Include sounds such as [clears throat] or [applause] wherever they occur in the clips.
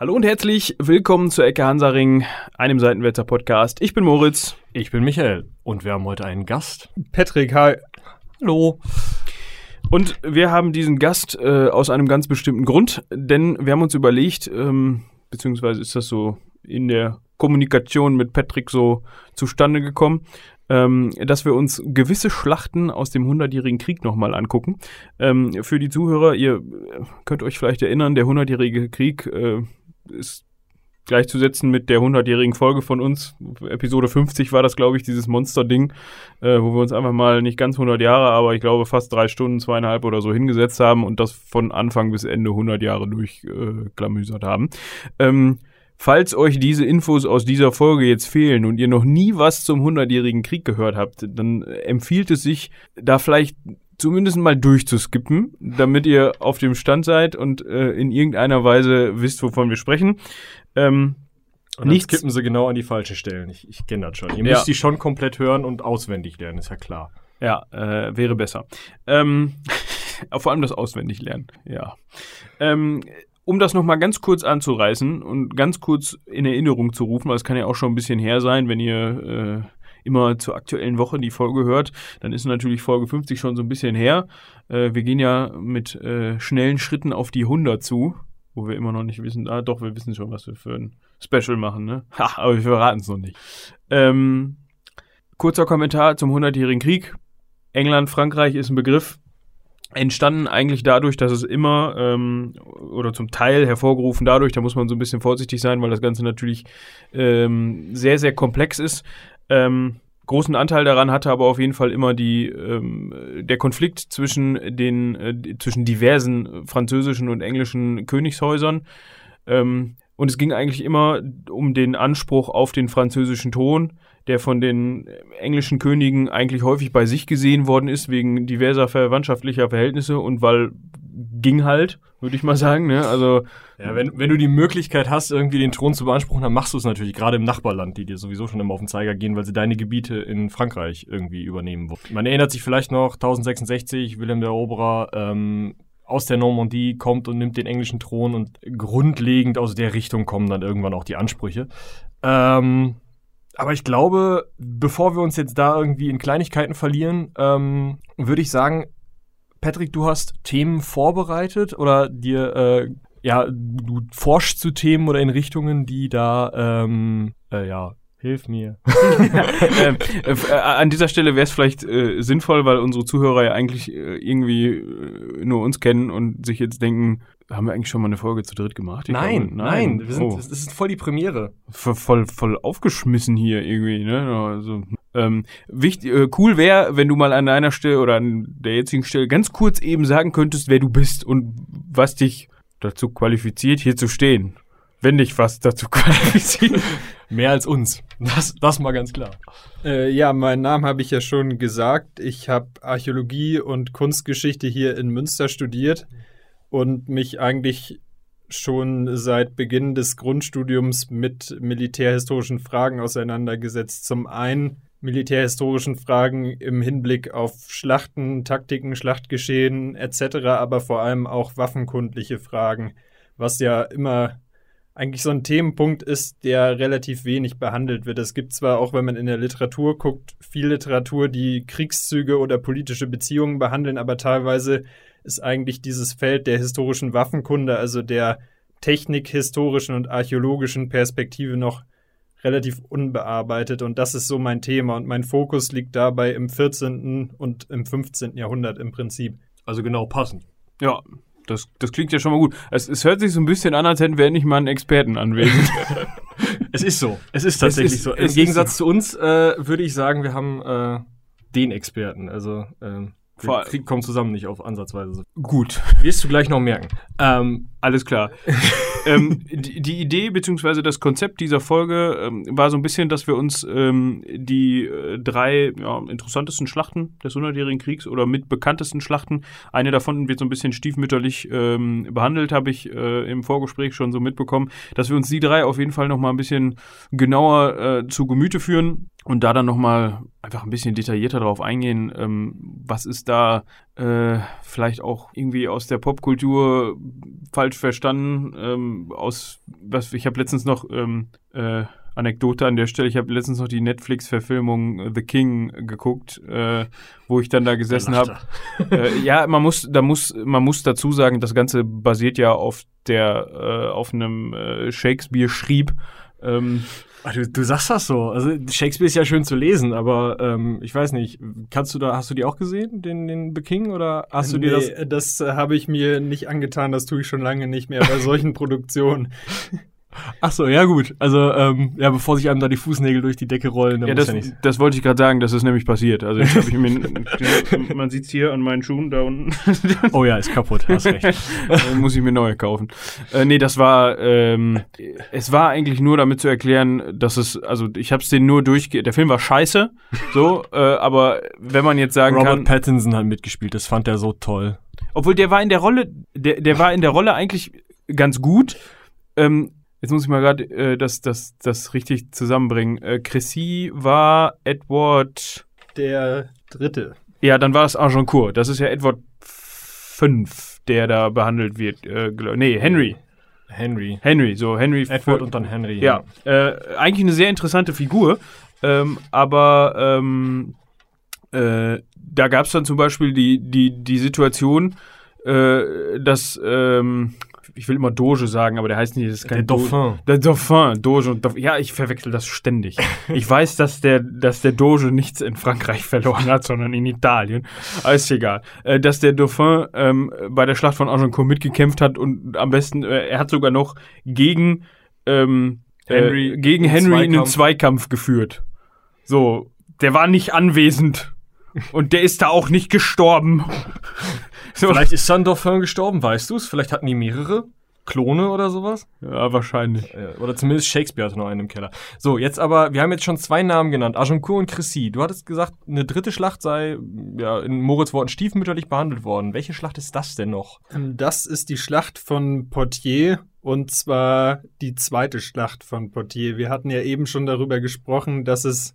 Hallo und herzlich willkommen zur Ecke Hansaring, einem Seitenwälzer Podcast. Ich bin Moritz. Ich bin Michael und wir haben heute einen Gast. Patrick, hi. Hallo. Und wir haben diesen Gast äh, aus einem ganz bestimmten Grund, denn wir haben uns überlegt, ähm, beziehungsweise ist das so in der Kommunikation mit Patrick so zustande gekommen, ähm, dass wir uns gewisse Schlachten aus dem Hundertjährigen Krieg nochmal angucken. Ähm, für die Zuhörer, ihr könnt euch vielleicht erinnern, der Hundertjährige Krieg äh, ist gleichzusetzen mit der hundertjährigen Folge von uns. Episode 50 war das, glaube ich, dieses Monster-Ding, äh, wo wir uns einfach mal nicht ganz 100 Jahre, aber ich glaube fast drei Stunden, zweieinhalb oder so hingesetzt haben und das von Anfang bis Ende 100 Jahre durchklamüsert äh, haben. Ähm, Falls euch diese Infos aus dieser Folge jetzt fehlen und ihr noch nie was zum Hundertjährigen Krieg gehört habt, dann empfiehlt es sich, da vielleicht zumindest mal durchzuskippen, damit ihr auf dem Stand seid und äh, in irgendeiner Weise wisst, wovon wir sprechen. Ähm, und dann skippen sie genau an die falschen Stellen. Ich, ich kenne das schon. Ihr ja. müsst die schon komplett hören und auswendig lernen, ist ja klar. Ja, äh, wäre besser. Ähm, [laughs] vor allem das Auswendiglernen, ja. Ähm, um das nochmal ganz kurz anzureißen und ganz kurz in Erinnerung zu rufen, weil es kann ja auch schon ein bisschen her sein, wenn ihr äh, immer zur aktuellen Woche die Folge hört, dann ist natürlich Folge 50 schon so ein bisschen her. Äh, wir gehen ja mit äh, schnellen Schritten auf die 100 zu, wo wir immer noch nicht wissen, ah doch, wir wissen schon, was wir für ein Special machen, ne? Ha, aber wir verraten es noch nicht. Ähm, kurzer Kommentar zum 100-jährigen Krieg. England, Frankreich ist ein Begriff, entstanden eigentlich dadurch, dass es immer ähm, oder zum Teil hervorgerufen dadurch, da muss man so ein bisschen vorsichtig sein, weil das Ganze natürlich ähm, sehr, sehr komplex ist. Ähm, großen Anteil daran hatte aber auf jeden Fall immer die ähm, der Konflikt zwischen den äh, zwischen diversen französischen und englischen Königshäusern. Ähm, und es ging eigentlich immer um den Anspruch auf den französischen Thron, der von den englischen Königen eigentlich häufig bei sich gesehen worden ist, wegen diverser verwandtschaftlicher Verhältnisse und weil ging halt, würde ich mal sagen. Ne? Also ja, wenn, wenn du die Möglichkeit hast, irgendwie den Thron zu beanspruchen, dann machst du es natürlich, gerade im Nachbarland, die dir sowieso schon immer auf den Zeiger gehen, weil sie deine Gebiete in Frankreich irgendwie übernehmen. Man erinnert sich vielleicht noch, 1066, Wilhelm der Eroberer ähm, aus der Normandie kommt und nimmt den englischen Thron und grundlegend aus der Richtung kommen dann irgendwann auch die Ansprüche. Ähm, aber ich glaube, bevor wir uns jetzt da irgendwie in Kleinigkeiten verlieren, ähm, würde ich sagen, Patrick, du hast Themen vorbereitet oder dir, äh, ja, du forschst zu Themen oder in Richtungen, die da, ähm, äh, ja, Hilf mir. [laughs] [laughs] ähm, äh, an dieser Stelle wäre es vielleicht äh, sinnvoll, weil unsere Zuhörer ja eigentlich äh, irgendwie äh, nur uns kennen und sich jetzt denken, haben wir eigentlich schon mal eine Folge zu dritt gemacht? Ich nein, glaube, nein, nein. Sind, oh. das ist voll die Premiere. Voll, voll, voll aufgeschmissen hier irgendwie, ne? Also, ähm, wichtig, äh, cool wäre, wenn du mal an einer Stelle oder an der jetzigen Stelle ganz kurz eben sagen könntest, wer du bist und was dich dazu qualifiziert, hier zu stehen wenn dich was dazu [laughs] qualifiziert. Mehr als uns. Das, das mal ganz klar. Äh, ja, meinen Namen habe ich ja schon gesagt. Ich habe Archäologie und Kunstgeschichte hier in Münster studiert und mich eigentlich schon seit Beginn des Grundstudiums mit militärhistorischen Fragen auseinandergesetzt. Zum einen militärhistorischen Fragen im Hinblick auf Schlachten, Taktiken, Schlachtgeschehen etc., aber vor allem auch waffenkundliche Fragen, was ja immer eigentlich so ein Themenpunkt ist, der relativ wenig behandelt wird. Es gibt zwar auch, wenn man in der Literatur guckt, viel Literatur, die Kriegszüge oder politische Beziehungen behandeln, aber teilweise ist eigentlich dieses Feld der historischen Waffenkunde, also der technikhistorischen und archäologischen Perspektive noch relativ unbearbeitet und das ist so mein Thema und mein Fokus liegt dabei im 14. und im 15. Jahrhundert im Prinzip. Also genau passend. Ja, das, das klingt ja schon mal gut. Es, es hört sich so ein bisschen an, als hätten wir endlich mal einen Experten anwesend. [laughs] es ist so. Es ist tatsächlich es ist, so. Im Gegensatz so. zu uns äh, würde ich sagen, wir haben äh, den Experten. Also ähm, Krieg kommen zusammen nicht auf Ansatzweise. Gut. [laughs] Wirst du gleich noch merken. Ähm, alles klar. [laughs] ähm, die, die, Idee bzw. das Konzept dieser Folge ähm, war so ein bisschen, dass wir uns ähm, die äh, drei ja, interessantesten Schlachten des Hundertjährigen Kriegs oder mit bekanntesten Schlachten, eine davon wird so ein bisschen stiefmütterlich ähm, behandelt, habe ich äh, im Vorgespräch schon so mitbekommen, dass wir uns die drei auf jeden Fall noch mal ein bisschen genauer äh, zu Gemüte führen und da dann nochmal einfach ein bisschen detaillierter drauf eingehen, ähm, was ist da äh, vielleicht auch irgendwie aus der Popkultur falsch verstanden. Ähm, aus was ich habe letztens noch ähm, äh, Anekdote an der Stelle. Ich habe letztens noch die Netflix-Verfilmung The King geguckt, äh, wo ich dann da gesessen habe. äh, ja, man muss, da muss, man muss dazu sagen, das Ganze basiert ja auf der, äh, auf einem äh, Shakespeare-Schrieb. Ähm, Ach, du, du sagst das so. Also Shakespeare ist ja schön zu lesen, aber ähm, ich weiß nicht, kannst du da, hast du die auch gesehen, den, den The King, oder hast du nee, dir das? das äh, habe ich mir nicht angetan, das tue ich schon lange nicht mehr bei solchen [laughs] Produktionen. Ach so, ja gut. Also ähm, ja, bevor sich einem da die Fußnägel durch die Decke rollen, dann ja, das, ja nicht. das wollte ich gerade sagen, das ist nämlich passiert. Also ich, hab ich mir, [laughs] man sieht es hier an meinen Schuhen da unten. [laughs] Oh ja, ist kaputt, hast recht. [laughs] Äh, muss ich mir neue kaufen. Äh, nee, das war, ähm, es war eigentlich nur damit zu erklären, dass es, also ich habe es den nur durchge... Der Film war scheiße, so, äh, aber wenn man jetzt sagen Robert kann... Pattinson hat mitgespielt, das fand er so toll. Obwohl der war in der Rolle, der, der war in der Rolle eigentlich ganz gut. Ähm, jetzt muss ich mal gerade äh, das, das, das richtig zusammenbringen. Äh, Chrissy war Edward. Der dritte. Ja, dann war es Agincourt. Das ist ja Edward 5, der da behandelt wird. Äh, nee, Henry. Henry. Henry, so Henry. Edward und dann Henry. Ja, äh, eigentlich eine sehr interessante Figur, ähm, aber ähm, äh, da gab es dann zum Beispiel die, die, die Situation, äh, dass, ähm, ich will immer Doge sagen, aber der heißt nicht, das ist Der kein Doge. Dauphin. Der Dauphin, Doge und Dauphin. Ja, ich verwechsel das ständig. [laughs] ich weiß, dass der, dass der Doge nichts in Frankreich [laughs] verloren hat, sondern in Italien. Aber ist egal. Äh, dass der Dauphin ähm, bei der Schlacht von Agincourt mitgekämpft hat und am besten, äh, er hat sogar noch gegen ähm, Henry äh, gegen einen Henry einen. Zweikampf geführt. So, der war nicht anwesend. Und der ist da auch nicht gestorben. so. Vielleicht ist Dauphin gestorben, weißt du es? Vielleicht hatten die mehrere Klone oder sowas? Ja, wahrscheinlich. Oder zumindest Shakespeare hatte noch einen im Keller. So, jetzt aber, wir haben jetzt schon zwei Namen genannt, Agincourt und Chrissy. Du hattest gesagt, eine dritte Schlacht sei, ja, in Moritz Worten stiefmütterlich behandelt worden. Welche Schlacht ist das denn noch? Ähm, Das ist die Schlacht von Poitiers und zwar die zweite Schlacht von Poitiers. Wir hatten ja eben schon darüber gesprochen, dass es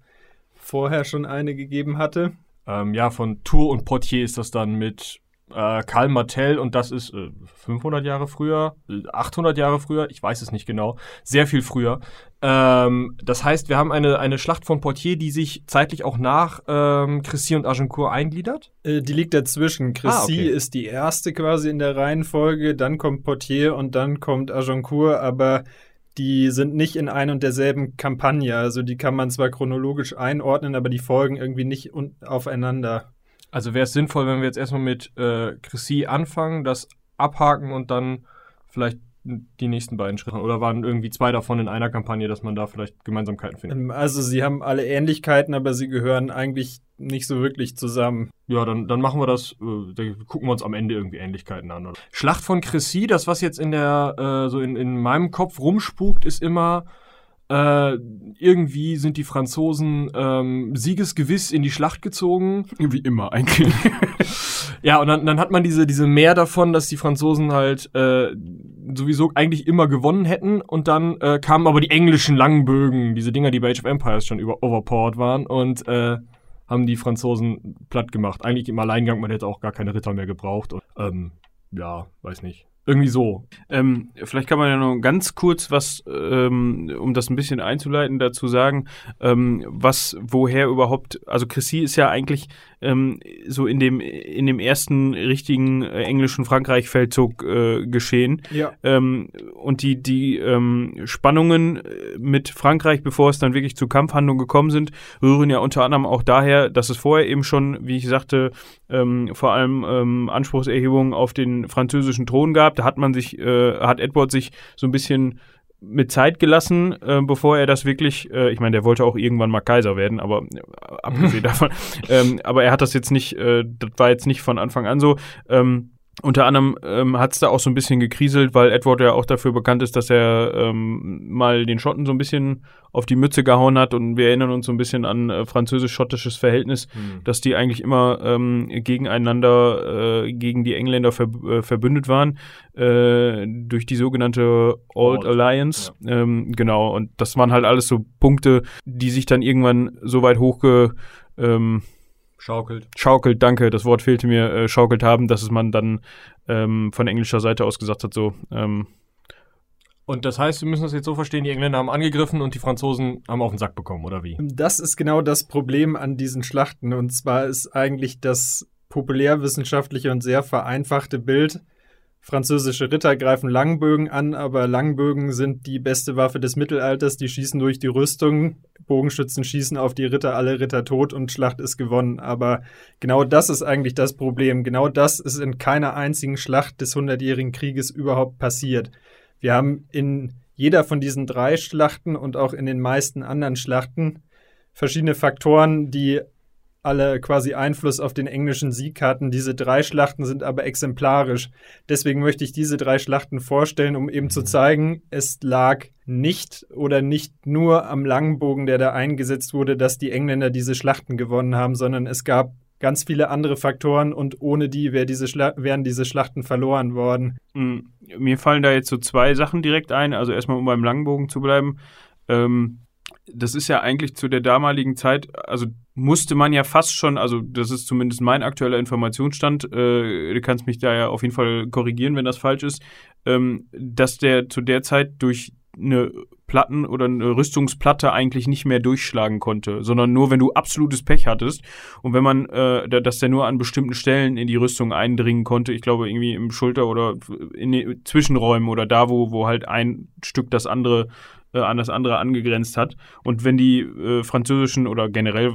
vorher schon eine gegeben hatte. Ähm, ja, von Tours und Poitiers ist das dann mit äh, Karl Martel und das ist äh, 500 Jahre früher, äh, 800 Jahre früher, ich weiß es nicht genau, sehr viel früher. Ähm, das heißt, wir haben eine, eine Schlacht von Poitiers, die sich zeitlich auch nach ähm, Chrissy und Agincourt eingliedert. Äh, Die liegt dazwischen. Chrissy Ah, okay. ist die erste quasi in der Reihenfolge, dann kommt Poitiers und dann kommt Agincourt, aber die sind nicht in ein und derselben Kampagne. Also die kann man zwar chronologisch einordnen, aber die folgen irgendwie nicht aufeinander. Also wäre es sinnvoll, wenn wir jetzt erstmal mit äh, Chrissy anfangen, das abhaken und dann vielleicht die nächsten beiden Schritte. Oder waren irgendwie zwei davon in einer Kampagne, dass man da vielleicht Gemeinsamkeiten findet? Ähm, Also sie haben alle Ähnlichkeiten, aber sie gehören eigentlich nicht so wirklich zusammen. Ja, dann, dann machen wir das, äh, da gucken wir uns am Ende irgendwie Ähnlichkeiten an. Oder? Schlacht von Chrissy, das, was jetzt in der, äh, so in, in meinem Kopf rumspukt, ist immer, äh, irgendwie sind die Franzosen ähm, siegesgewiss in die Schlacht gezogen. Wie immer eigentlich. [laughs] Ja, und dann, dann hat man diese, diese Mehr davon, dass die Franzosen halt äh, sowieso eigentlich immer gewonnen hätten. Und dann äh, kamen aber die englischen Langbögen, diese Dinger, die bei Age of Empires schon über overpowered waren und äh, haben die Franzosen platt gemacht. Eigentlich im Alleingang, man hätte auch gar keine Ritter mehr gebraucht. Und, ähm, ja, weiß nicht. Irgendwie so. Ähm, vielleicht kann man ja noch ganz kurz was, ähm, um das ein bisschen einzuleiten, dazu sagen, ähm, was, woher überhaupt, also Chrissy ist ja eigentlich ähm, so in dem, in dem ersten richtigen äh, englischen Frankreich-Feldzug äh, geschehen. Ja. Ähm, und die, die ähm, Spannungen äh, mit Frankreich, bevor es dann wirklich zu Kampfhandlungen gekommen sind, rühren ja unter anderem auch daher, dass es vorher eben schon, wie ich sagte, ähm, vor allem ähm, Anspruchserhebungen auf den französischen Thron gab. Da hat man sich, äh, hat Edward sich so ein bisschen mit Zeit gelassen, äh, bevor er das wirklich, äh, ich meine, der wollte auch irgendwann mal Kaiser werden, aber äh, abgesehen [laughs] davon, ähm, aber er hat das jetzt nicht, äh, das war jetzt nicht von Anfang an so. Ähm, unter anderem ähm, hat es da auch so ein bisschen gekriselt, weil Edward ja auch dafür bekannt ist, dass er ähm, mal den Schotten so ein bisschen auf die Mütze gehauen hat. Und wir erinnern uns so ein bisschen an äh, französisch-schottisches Verhältnis, dass die eigentlich immer ähm, gegeneinander, äh, gegen die Engländer ver äh, verbündet waren, äh, durch die sogenannte Old Old, Alliance. Ähm, genau, und das waren halt alles so Punkte, die sich dann irgendwann so weit hochge ähm, Schaukelt. Schaukelt, danke, das Wort fehlte mir, äh, schaukelt haben, dass es man dann ähm, von englischer Seite aus gesagt hat, so, ähm, Und das heißt, wir müssen das jetzt so verstehen, die Engländer haben angegriffen und die Franzosen haben auf den Sack bekommen, oder wie? Das ist genau das Problem an diesen Schlachten. Und zwar ist eigentlich das populärwissenschaftliche und sehr vereinfachte Bild, französische Ritter greifen Langbögen an, aber Langbögen sind die beste Waffe des Mittelalters, die schießen durch die Rüstung, Bogenschützen schießen auf die Ritter, alle Ritter tot und Schlacht ist gewonnen. Aber genau das ist eigentlich das Problem. Genau das ist in keiner einzigen Schlacht des Hundertjährigen Krieges überhaupt passiert. Wir haben in jeder von diesen drei Schlachten und auch in den meisten anderen Schlachten verschiedene Faktoren, die alle quasi Einfluss auf den englischen Sieg hatten. Diese drei Schlachten sind aber exemplarisch. Deswegen möchte ich diese drei Schlachten vorstellen, um eben zu zeigen, es lag nicht oder nicht nur am Langbogen, der da eingesetzt wurde, dass die Engländer diese Schlachten gewonnen haben, sondern es gab ganz viele andere Faktoren und ohne die wär diese wären diese Schlachten verloren worden. Mm, Mir fallen da jetzt so zwei Sachen direkt ein. Also erstmal, um beim Langbogen zu bleiben. Ähm, das ist ja eigentlich zu der damaligen Zeit, also musste man ja fast schon, also das ist zumindest mein aktueller Informationsstand, äh, du kannst mich da ja auf jeden Fall korrigieren, wenn das falsch ist, ähm, dass der zu der Zeit durch eine Platten oder eine Rüstungsplatte eigentlich nicht mehr durchschlagen konnte, sondern nur wenn du absolutes Pech hattest und wenn man, äh, dass der nur an bestimmten Stellen in die Rüstung eindringen konnte, ich glaube irgendwie im Schulter oder in den Zwischenräumen oder da, wo, wo halt ein Stück das andere äh, an das andere angegrenzt hat. Und wenn die äh, französischen oder generell,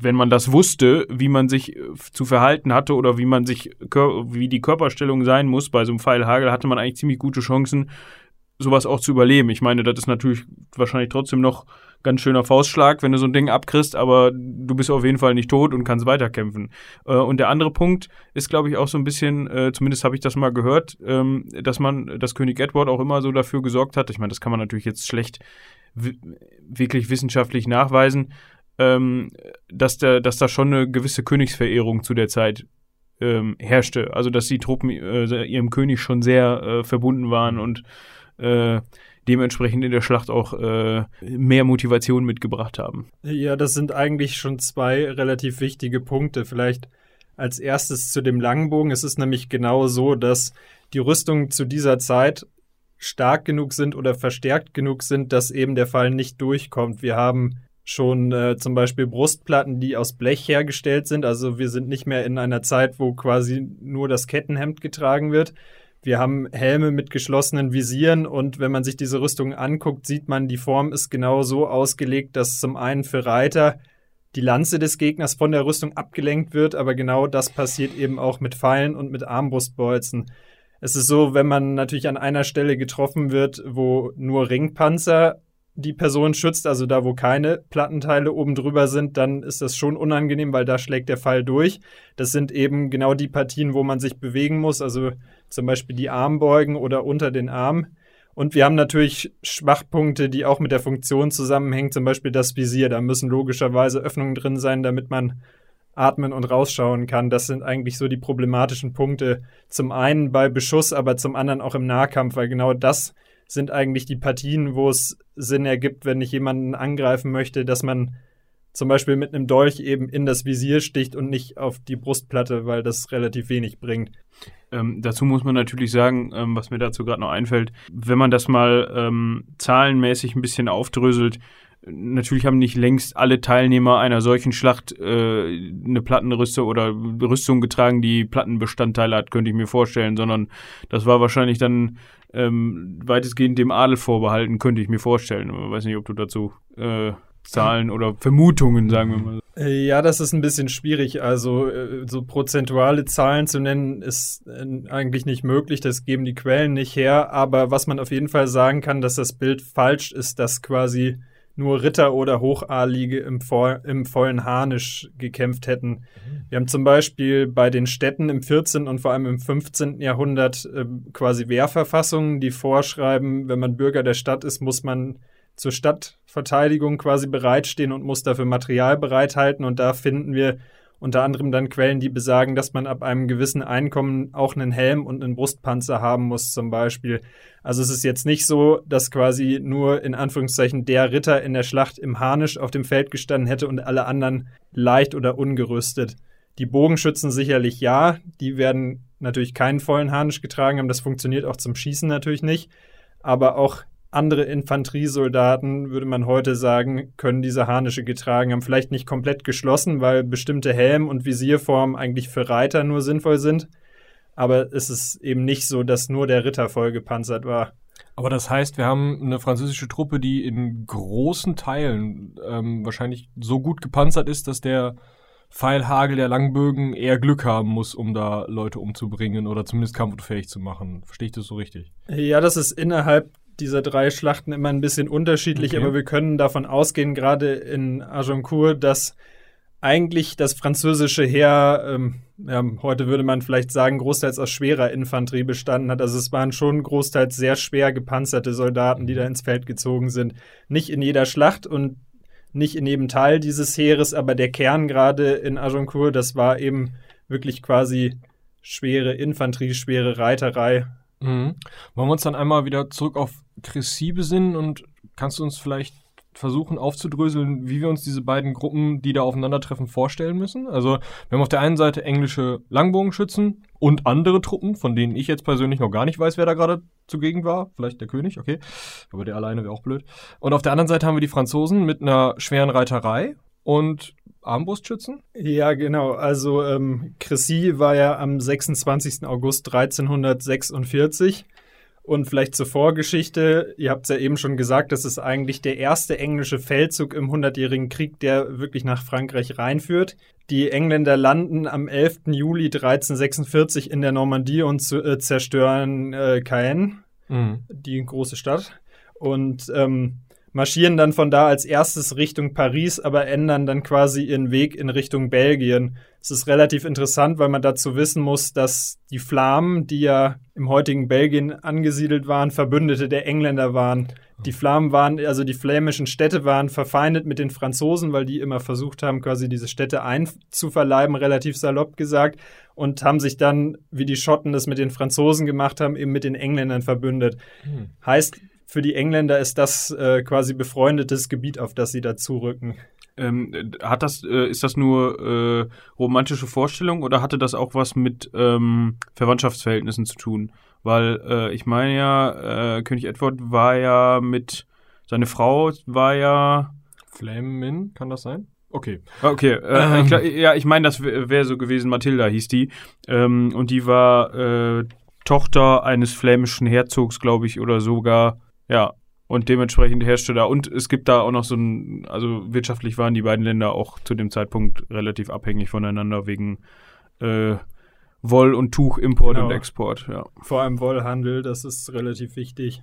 wenn man das wusste, wie man sich äh, zu verhalten hatte oder wie man sich, wie die Körperstellung sein muss bei so einem Pfeilhagel, hatte man eigentlich ziemlich gute Chancen, sowas auch zu überleben. Ich meine, das ist natürlich wahrscheinlich trotzdem noch ganz schöner Faustschlag, wenn du so ein Ding abkriegst, aber du bist auf jeden Fall nicht tot und kannst weiterkämpfen. Äh, und der andere Punkt ist, glaube ich, auch so ein bisschen, äh, zumindest habe ich das mal gehört, ähm, dass man, dass König Edward auch immer so dafür gesorgt hat, ich meine, das kann man natürlich jetzt schlecht wirklich wissenschaftlich nachweisen, ähm, dass, der, dass da schon eine gewisse Königsverehrung zu der Zeit ähm, herrschte. Also, dass die Truppen äh, ihrem König schon sehr äh, verbunden waren und äh, dementsprechend in der Schlacht auch äh, mehr Motivation mitgebracht haben. Ja, das sind eigentlich schon zwei relativ wichtige Punkte. Vielleicht als erstes zu dem Langbogen. Es ist nämlich genau so, dass die Rüstungen zu dieser Zeit stark genug sind oder verstärkt genug sind, dass eben der Fall nicht durchkommt. Wir haben schon äh, zum Beispiel Brustplatten, die aus Blech hergestellt sind. Also wir sind nicht mehr in einer Zeit, wo quasi nur das Kettenhemd getragen wird. Wir haben Helme mit geschlossenen Visieren und wenn man sich diese Rüstung anguckt, sieht man, die Form ist genau so ausgelegt, dass zum einen für Reiter die Lanze des Gegners von der Rüstung abgelenkt wird, aber genau das passiert eben auch mit Pfeilen und mit Armbrustbolzen. Es ist so, wenn man natürlich an einer Stelle getroffen wird, wo nur Ringpanzer die Person schützt, also da, wo keine Plattenteile oben drüber sind, dann ist das schon unangenehm, weil da schlägt der Fall durch. Das sind eben genau die Partien, wo man sich bewegen muss, also zum Beispiel die Armbeugen oder unter den Arm. Und wir haben natürlich Schwachpunkte, die auch mit der Funktion zusammenhängen, zum Beispiel das Visier. Da müssen logischerweise Öffnungen drin sein, damit man atmen und rausschauen kann. Das sind eigentlich so die problematischen Punkte. Zum einen bei Beschuss, aber zum anderen auch im Nahkampf, weil genau das sind eigentlich die Partien, wo es Sinn ergibt, wenn ich jemanden angreifen möchte, dass man zum Beispiel mit einem Dolch eben in das Visier sticht und nicht auf die Brustplatte, weil das relativ wenig bringt. Ähm, dazu muss man natürlich sagen, ähm, was mir dazu gerade noch einfällt, wenn man das mal ähm, zahlenmäßig ein bisschen aufdröselt, natürlich haben nicht längst alle Teilnehmer einer solchen Schlacht äh, eine Plattenrüstung oder Rüstung getragen, die Plattenbestandteile hat, könnte ich mir vorstellen, sondern das war wahrscheinlich dann ähm, weitestgehend dem Adel vorbehalten, könnte ich mir vorstellen. Ich weiß nicht, ob du dazu äh, Zahlen oder Vermutungen, sagen wir mal. Äh, ja, das ist ein bisschen schwierig. Also äh, so prozentuale Zahlen zu nennen, ist äh, eigentlich nicht möglich. Das geben die Quellen nicht her. Aber was man auf jeden Fall sagen kann, dass das Bild falsch ist, dass quasi nur Ritter oder Hochadelige im, im vollen Harnisch gekämpft hätten. Wir haben zum Beispiel bei den Städten im 14. und vor allem im 15. Jahrhundert äh, quasi Wehrverfassungen, die vorschreiben, wenn man Bürger der Stadt ist, muss man zur Stadtverteidigung quasi bereitstehen und muss dafür Material bereithalten. Und da finden wir unter anderem dann Quellen, die besagen, dass man ab einem gewissen Einkommen auch einen Helm und einen Brustpanzer haben muss, zum Beispiel. Also es ist jetzt nicht so, dass quasi nur in Anführungszeichen der Ritter in der Schlacht im Harnisch auf dem Feld gestanden hätte und alle anderen leicht oder ungerüstet. Die Bogenschützen sicherlich ja, die werden natürlich keinen vollen Harnisch getragen haben, das funktioniert auch zum Schießen natürlich nicht, aber auch andere Infanteriesoldaten, würde man heute sagen, können diese Harnische getragen haben. Vielleicht nicht komplett geschlossen, weil bestimmte Helm- und Visierformen eigentlich für Reiter nur sinnvoll sind. Aber es ist eben nicht so, dass nur der Ritter voll gepanzert war. Aber das heißt, wir haben eine französische Truppe, die in großen Teilen ähm, wahrscheinlich so gut gepanzert ist, dass der Pfeilhagel der Langbögen eher Glück haben muss, um da Leute umzubringen oder zumindest kampfunfähig zu machen. Verstehe ich das so richtig? Ja, das ist innerhalb dieser drei Schlachten immer ein bisschen unterschiedlich, okay. aber wir können davon ausgehen, gerade in Agincourt, dass eigentlich das französische Heer, ähm, ja, heute würde man vielleicht sagen, großteils aus schwerer Infanterie bestanden hat. Also es waren schon großteils sehr schwer gepanzerte Soldaten, die da ins Feld gezogen sind. Nicht in jeder Schlacht und nicht in jedem Teil dieses Heeres, aber der Kern gerade in Agincourt, das war eben wirklich quasi schwere Infanterie, schwere Reiterei. Mhm. Wollen wir uns dann einmal wieder zurück auf Chrissy besinnen und kannst du uns vielleicht versuchen aufzudröseln, wie wir uns diese beiden Gruppen, die da aufeinandertreffen, vorstellen müssen. Also wir haben auf der einen Seite englische Langbogenschützen und andere Truppen, von denen ich jetzt persönlich noch gar nicht weiß, wer da gerade zugegen war. Vielleicht der König, okay. Aber der alleine wäre auch blöd. Und auf der anderen Seite haben wir die Franzosen mit einer schweren Reiterei und Armbrustschützen? Ja, genau. Also ähm, Cressy war ja am 26. August 1346 und vielleicht zur Vorgeschichte, ihr habt es ja eben schon gesagt, das ist eigentlich der erste englische Feldzug im Hundertjährigen Krieg, der wirklich nach Frankreich reinführt. Die Engländer landen am 11. Juli 1346 in der Normandie und äh, zerstören äh, Caen, mhm. die große Stadt. Und ähm, marschieren dann von da als erstes Richtung Paris, aber ändern dann quasi ihren Weg in Richtung Belgien. Es ist relativ interessant, weil man dazu wissen muss, dass die Flamen, die ja im heutigen Belgien angesiedelt waren, Verbündete der Engländer waren. Die Flamen waren, also die flämischen Städte waren verfeindet mit den Franzosen, weil die immer versucht haben, quasi diese Städte einzuverleiben, relativ salopp gesagt, und haben sich dann, wie die Schotten das mit den Franzosen gemacht haben, eben mit den Engländern verbündet. Hm. Heißt, für die Engländer ist das äh, quasi befreundetes Gebiet, auf das sie dazurücken. Ähm, hat das, äh, ist das nur äh, romantische Vorstellung oder hatte das auch was mit ähm, Verwandtschaftsverhältnissen zu tun? Weil äh, ich meine ja, äh, König Edward war ja mit, seine Frau war ja. Flamin, kann das sein? Okay. Ah, okay, äh, ähm. ich glaub, ja, ich meine, das wäre wär so gewesen, Mathilda hieß die. Ähm, und die war äh, Tochter eines flämischen Herzogs, glaube ich, oder sogar ja, und dementsprechend herrschte da. Und es gibt da auch noch so ein, also wirtschaftlich waren die beiden Länder auch zu dem Zeitpunkt relativ abhängig voneinander wegen äh, Woll- und Tuchimport genau. und Export. Ja. Vor allem Wollhandel, das ist relativ wichtig.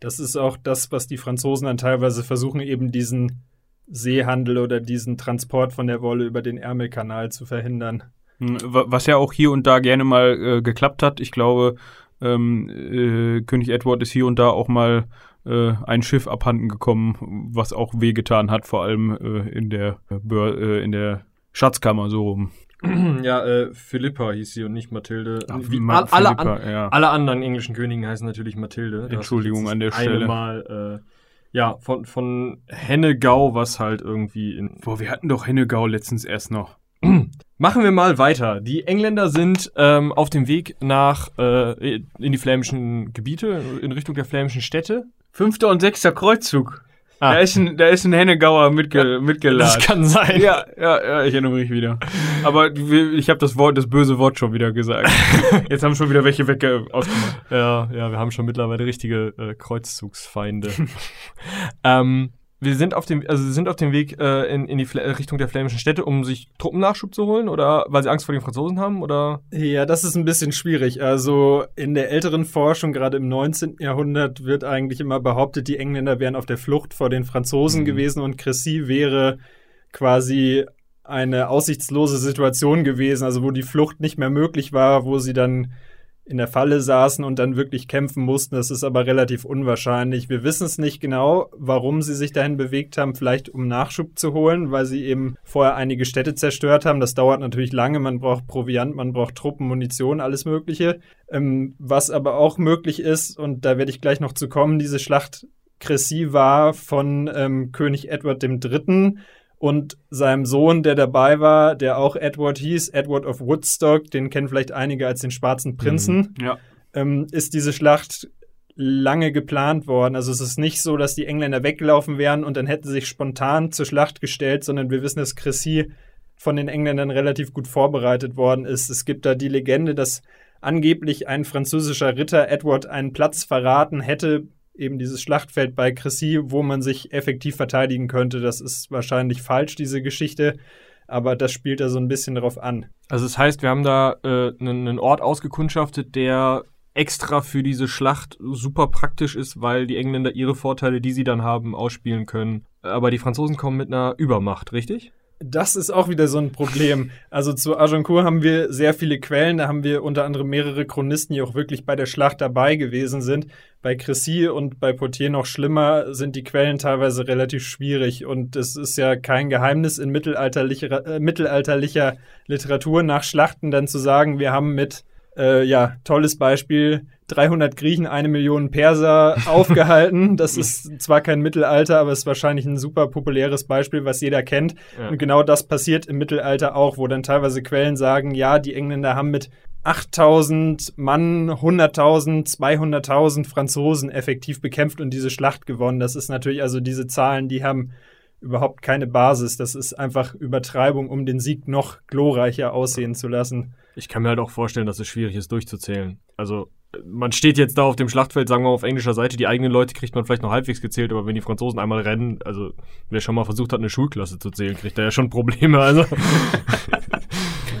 Das ist auch das, was die Franzosen dann teilweise versuchen, eben diesen Seehandel oder diesen Transport von der Wolle über den Ärmelkanal zu verhindern. Hm, was ja auch hier und da gerne mal äh, geklappt hat. Ich glaube, ähm, äh, König Edward ist hier und da auch mal äh, ein Schiff abhanden gekommen, was auch wehgetan hat, vor allem äh, in der äh, in der Schatzkammer so rum. [clears throat] Ja, äh, Philippa hieß sie und nicht Mathilde. Ach, wie all, alle, Philippa, an, ja. alle anderen englischen Königen heißen natürlich Mathilde. Entschuldigung an der Stelle. Mal, äh, ja, von, von Hennegau, was halt irgendwie in. Boah, wir hatten doch Hennegau letztens erst noch. [clears throat] Machen wir mal weiter. Die Engländer sind ähm, auf dem Weg nach äh, in die flämischen Gebiete, in Richtung der flämischen Städte. Fünfter und sechster Kreuzzug. Ah. Da, ist ein, da ist ein Hennegauer mitge mitgeladen. Das kann sein. Ja, ja, ja, ich erinnere mich wieder. Aber ich habe das Wort, das böse Wort schon wieder gesagt. [laughs] Jetzt haben schon wieder welche weg ausgemacht. Ja, ja, wir haben schon mittlerweile richtige äh, Kreuzzugsfeinde. [laughs] ähm, wir sind auf dem, also sie sind auf dem Weg äh, in, in die Fl Richtung der flämischen Städte, um sich Truppennachschub zu holen oder weil sie Angst vor den Franzosen haben oder? Ja, das ist ein bisschen schwierig. Also in der älteren Forschung, gerade im 19. Jahrhundert, wird eigentlich immer behauptet, die Engländer wären auf der Flucht vor den Franzosen mhm. gewesen und Cressy wäre quasi eine aussichtslose Situation gewesen, also wo die Flucht nicht mehr möglich war, wo sie dann in der Falle saßen und dann wirklich kämpfen mussten. Das ist aber relativ unwahrscheinlich. Wir wissen es nicht genau, warum sie sich dahin bewegt haben, vielleicht um Nachschub zu holen, weil sie eben vorher einige Städte zerstört haben. Das dauert natürlich lange, man braucht Proviant, man braucht Truppen, Munition, alles Mögliche. Ähm, was aber auch möglich ist, und da werde ich gleich noch zu kommen, diese Schlacht Cressy war von ähm, König Edward III und seinem Sohn, der dabei war, der auch Edward hieß, Edward of Woodstock, den kennen vielleicht einige als den Schwarzen Prinzen, Mhm. Ja. ähm, ist diese Schlacht lange geplant worden. Also es ist nicht so, dass die Engländer weggelaufen wären und dann hätten sie sich spontan zur Schlacht gestellt, sondern wir wissen, dass Cressy von den Engländern relativ gut vorbereitet worden ist. Es gibt da die Legende, dass angeblich ein französischer Ritter Edward einen Platz verraten hätte, eben dieses Schlachtfeld bei Cressy, wo man sich effektiv verteidigen könnte. Das ist wahrscheinlich falsch, diese Geschichte, aber das spielt da so ein bisschen drauf an. Also das heißt, wir haben da äh, einen Ort ausgekundschaftet, der extra für diese Schlacht super praktisch ist, weil die Engländer ihre Vorteile, die sie dann haben, ausspielen können. Aber die Franzosen kommen mit einer Übermacht, richtig? Das ist auch wieder so ein Problem. Also zu Agincourt haben wir sehr viele Quellen. Da haben wir unter anderem mehrere Chronisten, die auch wirklich bei der Schlacht dabei gewesen sind. Bei Cressy und bei Poitiers noch schlimmer sind die Quellen teilweise relativ schwierig. Und es ist ja kein Geheimnis in mittelalterlicher, äh, mittelalterlicher Literatur nach Schlachten dann zu sagen, wir haben mit äh, ja, tolles Beispiel. 300 Griechen, eine Million Perser [laughs] aufgehalten. Das ist zwar kein Mittelalter, aber es ist wahrscheinlich ein super populäres Beispiel, was jeder kennt. Ja. Und genau das passiert im Mittelalter auch, wo dann teilweise Quellen sagen, ja, die Engländer haben mit 8000 Mann, 100.000, 200.000 Franzosen effektiv bekämpft und diese Schlacht gewonnen. Das ist natürlich, also diese Zahlen, die haben überhaupt keine Basis. Das ist einfach Übertreibung, um den Sieg noch glorreicher aussehen zu lassen. Ich kann mir halt auch vorstellen, dass es schwierig ist, durchzuzählen. Also, man steht jetzt da auf dem Schlachtfeld, sagen wir mal auf englischer Seite, die eigenen Leute kriegt man vielleicht noch halbwegs gezählt, aber wenn die Franzosen einmal rennen, also wer schon mal versucht hat, eine Schulklasse zu zählen, kriegt da ja schon Probleme. Also, [laughs]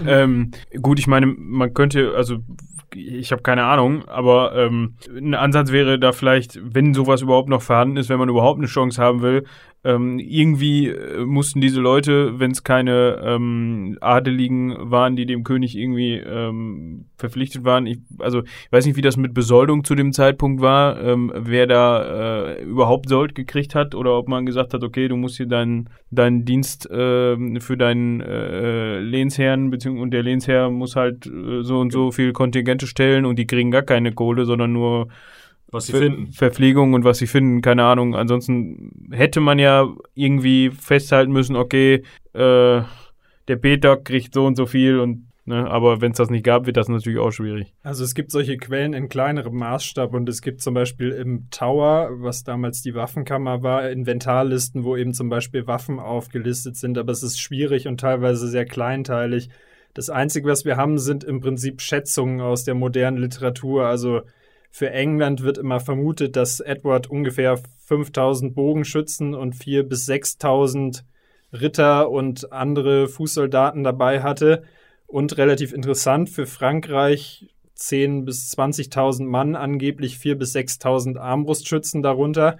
Ähm, gut, ich meine, man könnte, also ich habe keine Ahnung, aber ähm, ein Ansatz wäre da vielleicht, wenn sowas überhaupt noch vorhanden ist, wenn man überhaupt eine Chance haben will, ähm, irgendwie äh, mussten diese Leute, wenn es keine ähm, Adeligen waren, die dem König irgendwie ähm, verpflichtet waren, ich, also ich weiß nicht, wie das mit Besoldung zu dem Zeitpunkt war, ähm, wer da äh, überhaupt Sold gekriegt hat oder ob man gesagt hat, okay, du musst hier deinen deinen Dienst äh, für deinen äh, Lehnsherrn beziehungsweise und der Lehnsherr muss halt äh, so und so viel Kontingente stellen und die kriegen gar keine Kohle, sondern nur was sie Ver finden. Verpflegung und was sie finden, keine Ahnung. Ansonsten hätte man ja irgendwie festhalten müssen, okay, äh, der Peter kriegt so und so viel und ne, aber wenn es das nicht gab, wird das natürlich auch schwierig. Also es gibt solche Quellen in kleinerem Maßstab und es gibt zum Beispiel im Tower, was damals die Waffenkammer war, Inventarlisten, wo eben zum Beispiel Waffen aufgelistet sind, aber es ist schwierig und teilweise sehr kleinteilig. Das Einzige, was wir haben, sind im Prinzip Schätzungen aus der modernen Literatur. Also für England wird immer vermutet, dass Edward ungefähr 5000 Bogenschützen und 4.000 bis 6.000 Ritter und andere Fußsoldaten dabei hatte. Und relativ interessant für Frankreich 10.000 bis 20.000 Mann, angeblich 4.000 bis 6.000 Armbrustschützen darunter.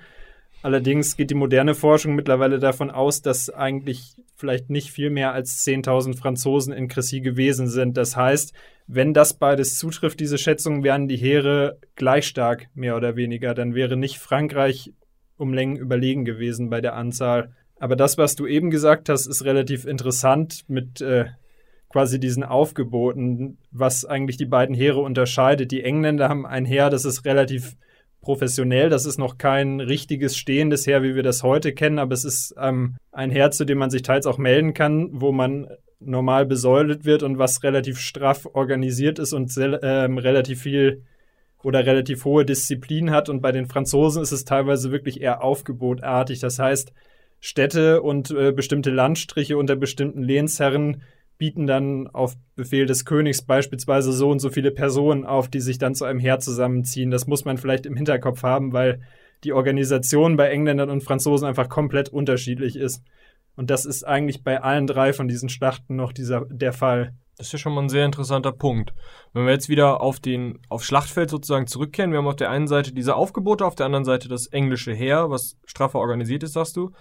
Allerdings geht die moderne Forschung mittlerweile davon aus, dass eigentlich vielleicht nicht viel mehr als 10.000 Franzosen in Cressy gewesen sind. Das heißt, wenn das beides zutrifft, diese Schätzung, wären die Heere gleich stark, mehr oder weniger. Dann wäre nicht Frankreich um Längen überlegen gewesen bei der Anzahl. Aber das, was du eben gesagt hast, ist relativ interessant mit äh, quasi diesen Aufgeboten, was eigentlich die beiden Heere unterscheidet. Die Engländer haben ein Heer, das ist relativ professionell. Das ist noch kein richtiges stehendes Heer, wie wir das heute kennen, aber es ist ähm, ein Heer, zu dem man sich teils auch melden kann, wo man normal besäulet wird und was relativ straff organisiert ist und ähm, relativ viel oder relativ hohe Disziplin hat. Und bei den Franzosen ist es teilweise wirklich eher aufgebotartig. Das heißt, Städte und äh, bestimmte Landstriche unter bestimmten Lehnsherren bieten dann auf Befehl des Königs beispielsweise so und so viele Personen auf, die sich dann zu einem Heer zusammenziehen. Das muss man vielleicht im Hinterkopf haben, weil die Organisation bei Engländern und Franzosen einfach komplett unterschiedlich ist. Und das ist eigentlich bei allen drei von diesen Schlachten noch dieser, der Fall. Das ist ja schon mal ein sehr interessanter Punkt. Wenn wir jetzt wieder auf den, aufs Schlachtfeld sozusagen zurückkehren, wir haben auf der einen Seite diese Aufgebote, auf der anderen Seite das englische Heer, was straffer organisiert ist, sagst du.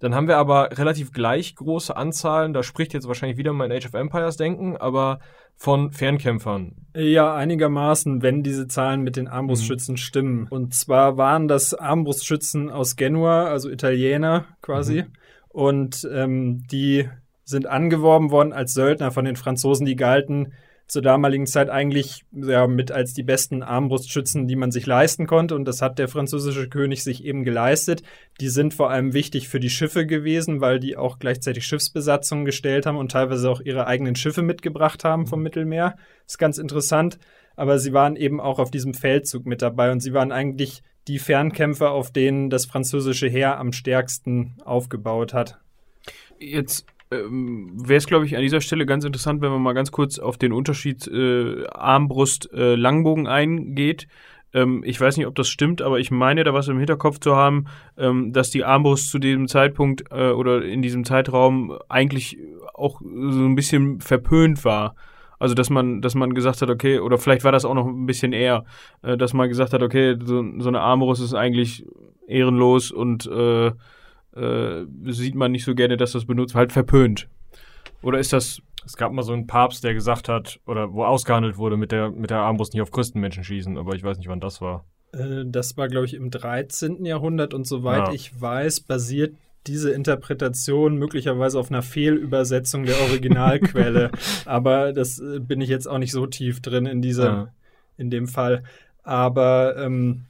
Dann haben wir aber relativ gleich große Anzahlen, da spricht jetzt wahrscheinlich wieder mein Age of Empires denken, aber von Fernkämpfern. Ja, einigermaßen, wenn diese Zahlen mit den Armbrustschützen mhm. stimmen. Und zwar waren das Armbrustschützen aus Genua, also Italiener quasi. Mhm. Und ähm, die sind angeworben worden als Söldner von den Franzosen, die galten zur damaligen Zeit eigentlich ja, mit als die besten Armbrustschützen, die man sich leisten konnte. Und das hat der französische König sich eben geleistet. Die sind vor allem wichtig für die Schiffe gewesen, weil die auch gleichzeitig Schiffsbesatzungen gestellt haben und teilweise auch ihre eigenen Schiffe mitgebracht haben vom Mittelmeer. Das ist ganz interessant. Aber sie waren eben auch auf diesem Feldzug mit dabei und sie waren eigentlich die Fernkämpfer, auf denen das französische Heer am stärksten aufgebaut hat. Jetzt ähm, wäre es, glaube ich, an dieser Stelle ganz interessant, wenn man mal ganz kurz auf den Unterschied äh, Armbrust-Langbogen äh, eingeht. Ähm, ich weiß nicht, ob das stimmt, aber ich meine, da was im Hinterkopf zu haben, ähm, dass die Armbrust zu diesem Zeitpunkt äh, oder in diesem Zeitraum eigentlich auch so ein bisschen verpönt war. Also dass man, dass man gesagt hat, okay, oder vielleicht war das auch noch ein bisschen eher, äh, dass man gesagt hat, okay, so, so eine Armbrust ist eigentlich ehrenlos und äh, äh, sieht man nicht so gerne, dass das benutzt, halt verpönt. Oder ist das. Es gab mal so einen Papst, der gesagt hat, oder wo ausgehandelt wurde, mit der, mit der Armbrust nicht auf Christenmenschen schießen, aber ich weiß nicht, wann das war. Äh, das war, glaube ich, im 13. Jahrhundert und soweit ja. ich weiß, basiert diese Interpretation möglicherweise auf einer Fehlübersetzung der Originalquelle. [laughs] aber das äh, bin ich jetzt auch nicht so tief drin in dieser, ja. in dem Fall. Aber ähm,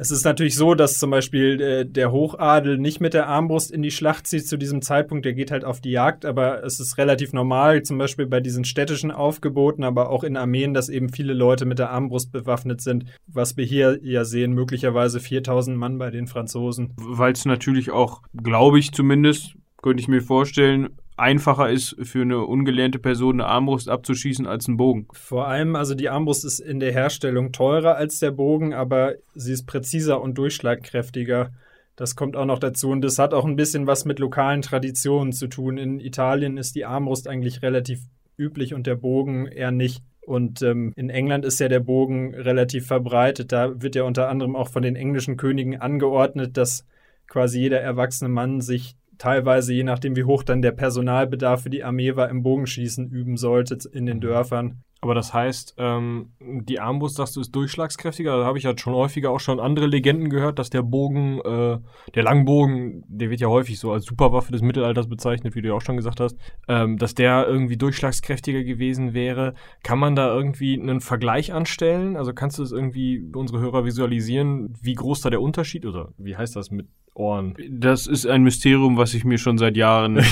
es ist natürlich so, dass zum Beispiel äh, der Hochadel nicht mit der Armbrust in die Schlacht zieht zu diesem Zeitpunkt. Der geht halt auf die Jagd, aber es ist relativ normal, zum Beispiel bei diesen städtischen Aufgeboten, aber auch in Armeen, dass eben viele Leute mit der Armbrust bewaffnet sind. Was wir hier ja sehen, möglicherweise 4000 Mann bei den Franzosen. Weil es natürlich auch, glaube ich zumindest, könnte ich mir vorstellen, einfacher ist für eine ungelernte Person eine Armbrust abzuschießen als ein Bogen. Vor allem, also die Armbrust ist in der Herstellung teurer als der Bogen, aber sie ist präziser und durchschlagkräftiger. Das kommt auch noch dazu und das hat auch ein bisschen was mit lokalen Traditionen zu tun. In Italien ist die Armbrust eigentlich relativ üblich und der Bogen eher nicht. Und ähm, in England ist ja der Bogen relativ verbreitet. Da wird ja unter anderem auch von den englischen Königen angeordnet, dass quasi jeder erwachsene Mann sich teilweise, je nachdem wie hoch dann der Personalbedarf für die Armee war, im Bogenschießen üben sollte in den mhm. Dörfern. Aber das heißt, ähm, die Armbrust, sagst du, ist durchschlagskräftiger. Da habe ich ja schon häufiger auch schon andere Legenden gehört, dass der Bogen, äh, der Langbogen, der wird ja häufig so als Superwaffe des Mittelalters bezeichnet, wie du ja auch schon gesagt hast, ähm, dass der irgendwie durchschlagskräftiger gewesen wäre. Kann man da irgendwie einen Vergleich anstellen? Also kannst du es irgendwie unsere Hörer visualisieren, wie groß da der Unterschied oder wie heißt das mit Ohren. Das ist ein Mysterium, was ich mir schon seit Jahren [laughs] äh,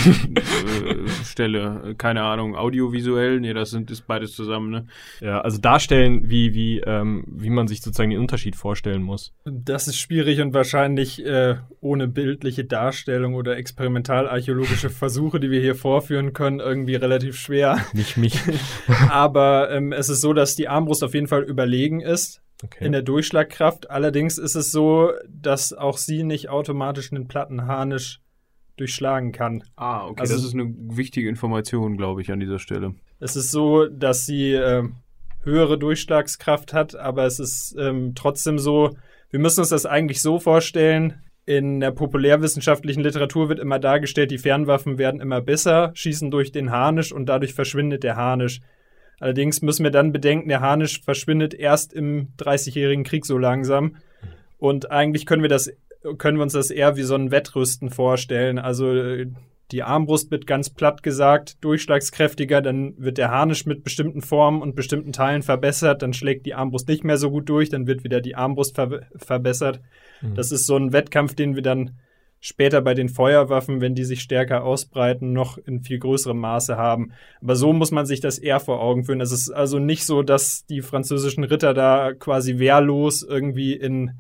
stelle. Keine Ahnung, audiovisuell, nee, das sind ist beides zusammen, ne? Ja, also darstellen, wie, wie, ähm, wie man sich sozusagen den Unterschied vorstellen muss. Das ist schwierig und wahrscheinlich äh, ohne bildliche Darstellung oder experimentalarchäologische [laughs] Versuche, die wir hier vorführen können, irgendwie relativ schwer. Nicht mich. [laughs] Aber ähm, es ist so, dass die Armbrust auf jeden Fall überlegen ist okay. in der Durchschlagkraft. Allerdings ist es so, dass auch sie nicht automatisch einen Plattenharnisch durchschlagen kann. Ah, okay. Also, das ist eine wichtige Information, glaube ich, an dieser Stelle. Es ist so, dass sie äh, höhere Durchschlagskraft hat, aber es ist ähm, trotzdem so, wir müssen uns das eigentlich so vorstellen, in der populärwissenschaftlichen Literatur wird immer dargestellt, die Fernwaffen werden immer besser, schießen durch den Harnisch und dadurch verschwindet der Harnisch. Allerdings müssen wir dann bedenken, der Harnisch verschwindet erst im Dreißigjährigen Krieg so langsam. Und eigentlich können wir das, können wir uns das eher wie so ein Wettrüsten vorstellen. Also die Armbrust wird ganz platt gesagt durchschlagskräftiger, dann wird der Harnisch mit bestimmten Formen und bestimmten Teilen verbessert, dann schlägt die Armbrust nicht mehr so gut durch, dann wird wieder die Armbrust ver verbessert. Mhm. Das ist so ein Wettkampf, den wir dann später bei den Feuerwaffen, wenn die sich stärker ausbreiten, noch in viel größerem Maße haben. Aber so muss man sich das eher vor Augen führen. Es ist also nicht so, dass die französischen Ritter da quasi wehrlos irgendwie in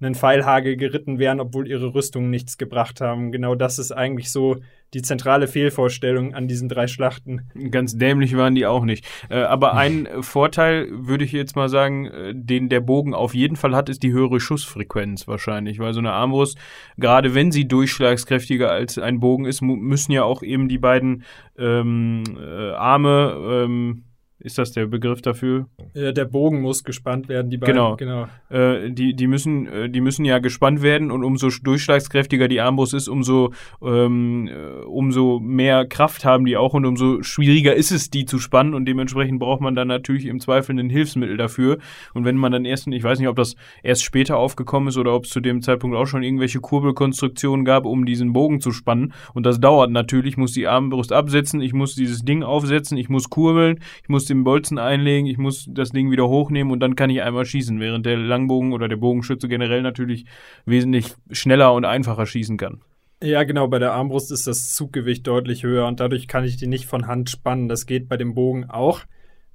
einen Pfeilhagel geritten wären, obwohl ihre Rüstungen nichts gebracht haben. Genau das ist eigentlich so die zentrale Fehlvorstellung an diesen drei Schlachten. Ganz dämlich waren die auch nicht. Äh, aber ein [laughs] Vorteil, würde ich jetzt mal sagen, äh, den der Bogen auf jeden Fall hat, ist die höhere Schussfrequenz wahrscheinlich. Weil so eine Armbrust, gerade wenn sie durchschlagskräftiger als ein Bogen ist, müssen ja auch eben die beiden ähm, äh, Arme ähm, ist das der Begriff dafür? Ja, der Bogen muss gespannt werden, die beiden. Genau. genau. Äh, die, die, müssen, äh, die müssen ja gespannt werden und umso durchschlagskräftiger die Armbrust ist, umso, ähm, äh, umso mehr Kraft haben die auch und umso schwieriger ist es, die zu spannen und dementsprechend braucht man dann natürlich im Zweifel ein Hilfsmittel dafür. Und wenn man dann erst, ich weiß nicht, ob das erst später aufgekommen ist oder ob es zu dem Zeitpunkt auch schon irgendwelche Kurbelkonstruktionen gab, um diesen Bogen zu spannen. Und das dauert natürlich, ich muss die Armbrust absetzen, ich muss dieses Ding aufsetzen, ich muss kurbeln, ich muss den Bolzen einlegen, ich muss das Ding wieder hochnehmen und dann kann ich einmal schießen, während der Langbogen oder der Bogenschütze generell natürlich wesentlich schneller und einfacher schießen kann. Ja, genau, bei der Armbrust ist das Zuggewicht deutlich höher und dadurch kann ich die nicht von Hand spannen. Das geht bei dem Bogen auch,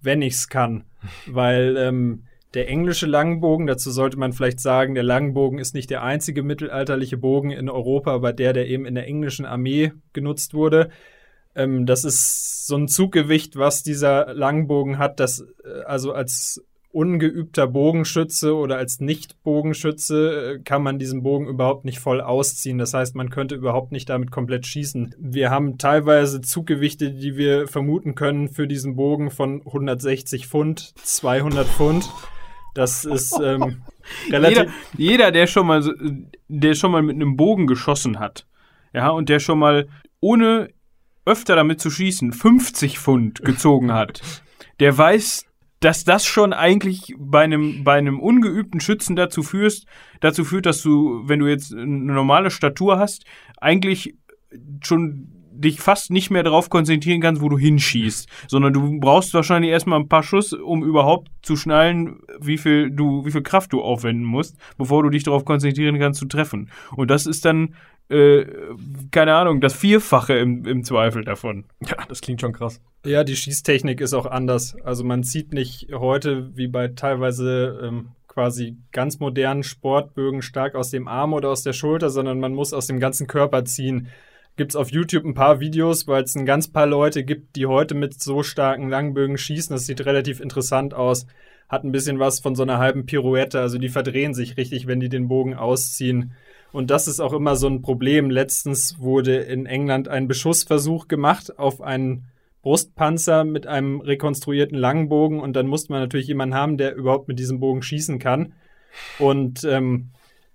wenn ich es kann. [laughs] Weil ähm, der englische Langbogen, dazu sollte man vielleicht sagen, der Langbogen ist nicht der einzige mittelalterliche Bogen in Europa, aber der, der eben in der englischen Armee genutzt wurde. Ähm, das ist so ein Zuggewicht, was dieser Langbogen hat, das äh, also als ungeübter Bogenschütze oder als Nicht-Bogenschütze äh, kann man diesen Bogen überhaupt nicht voll ausziehen. Das heißt, man könnte überhaupt nicht damit komplett schießen. Wir haben teilweise Zuggewichte, die wir vermuten können für diesen Bogen von 160 Pfund, 200 Pfund. Das ist [laughs] ähm, relativ. Jeder, jeder, der schon mal, der schon mal mit einem Bogen geschossen hat, ja, und der schon mal ohne öfter damit zu schießen 50 Pfund gezogen hat, [laughs] der weiß, dass das schon eigentlich bei einem, bei einem ungeübten Schützen dazu führst, dazu führt, dass du, wenn du jetzt eine normale Statur hast, eigentlich schon dich fast nicht mehr darauf konzentrieren kannst, wo du hinschießt, sondern du brauchst wahrscheinlich erstmal ein paar Schuss, um überhaupt zu schnallen, wie viel du, wie viel Kraft du aufwenden musst, bevor du dich darauf konzentrieren kannst zu treffen. Und das ist dann äh, keine Ahnung, das Vierfache im, im Zweifel davon. Ja, das klingt schon krass. Ja, die Schießtechnik ist auch anders. Also man zieht nicht heute wie bei teilweise ähm, quasi ganz modernen Sportbögen stark aus dem Arm oder aus der Schulter, sondern man muss aus dem ganzen Körper ziehen. Gibt es auf YouTube ein paar Videos, weil es ein ganz paar Leute gibt, die heute mit so starken Langbögen schießen. Das sieht relativ interessant aus. Hat ein bisschen was von so einer halben Pirouette. Also die verdrehen sich richtig, wenn die den Bogen ausziehen. Und das ist auch immer so ein Problem. Letztens wurde in England ein Beschussversuch gemacht auf einen Brustpanzer mit einem rekonstruierten Langbogen und dann musste man natürlich jemanden haben, der überhaupt mit diesem Bogen schießen kann. Und ähm,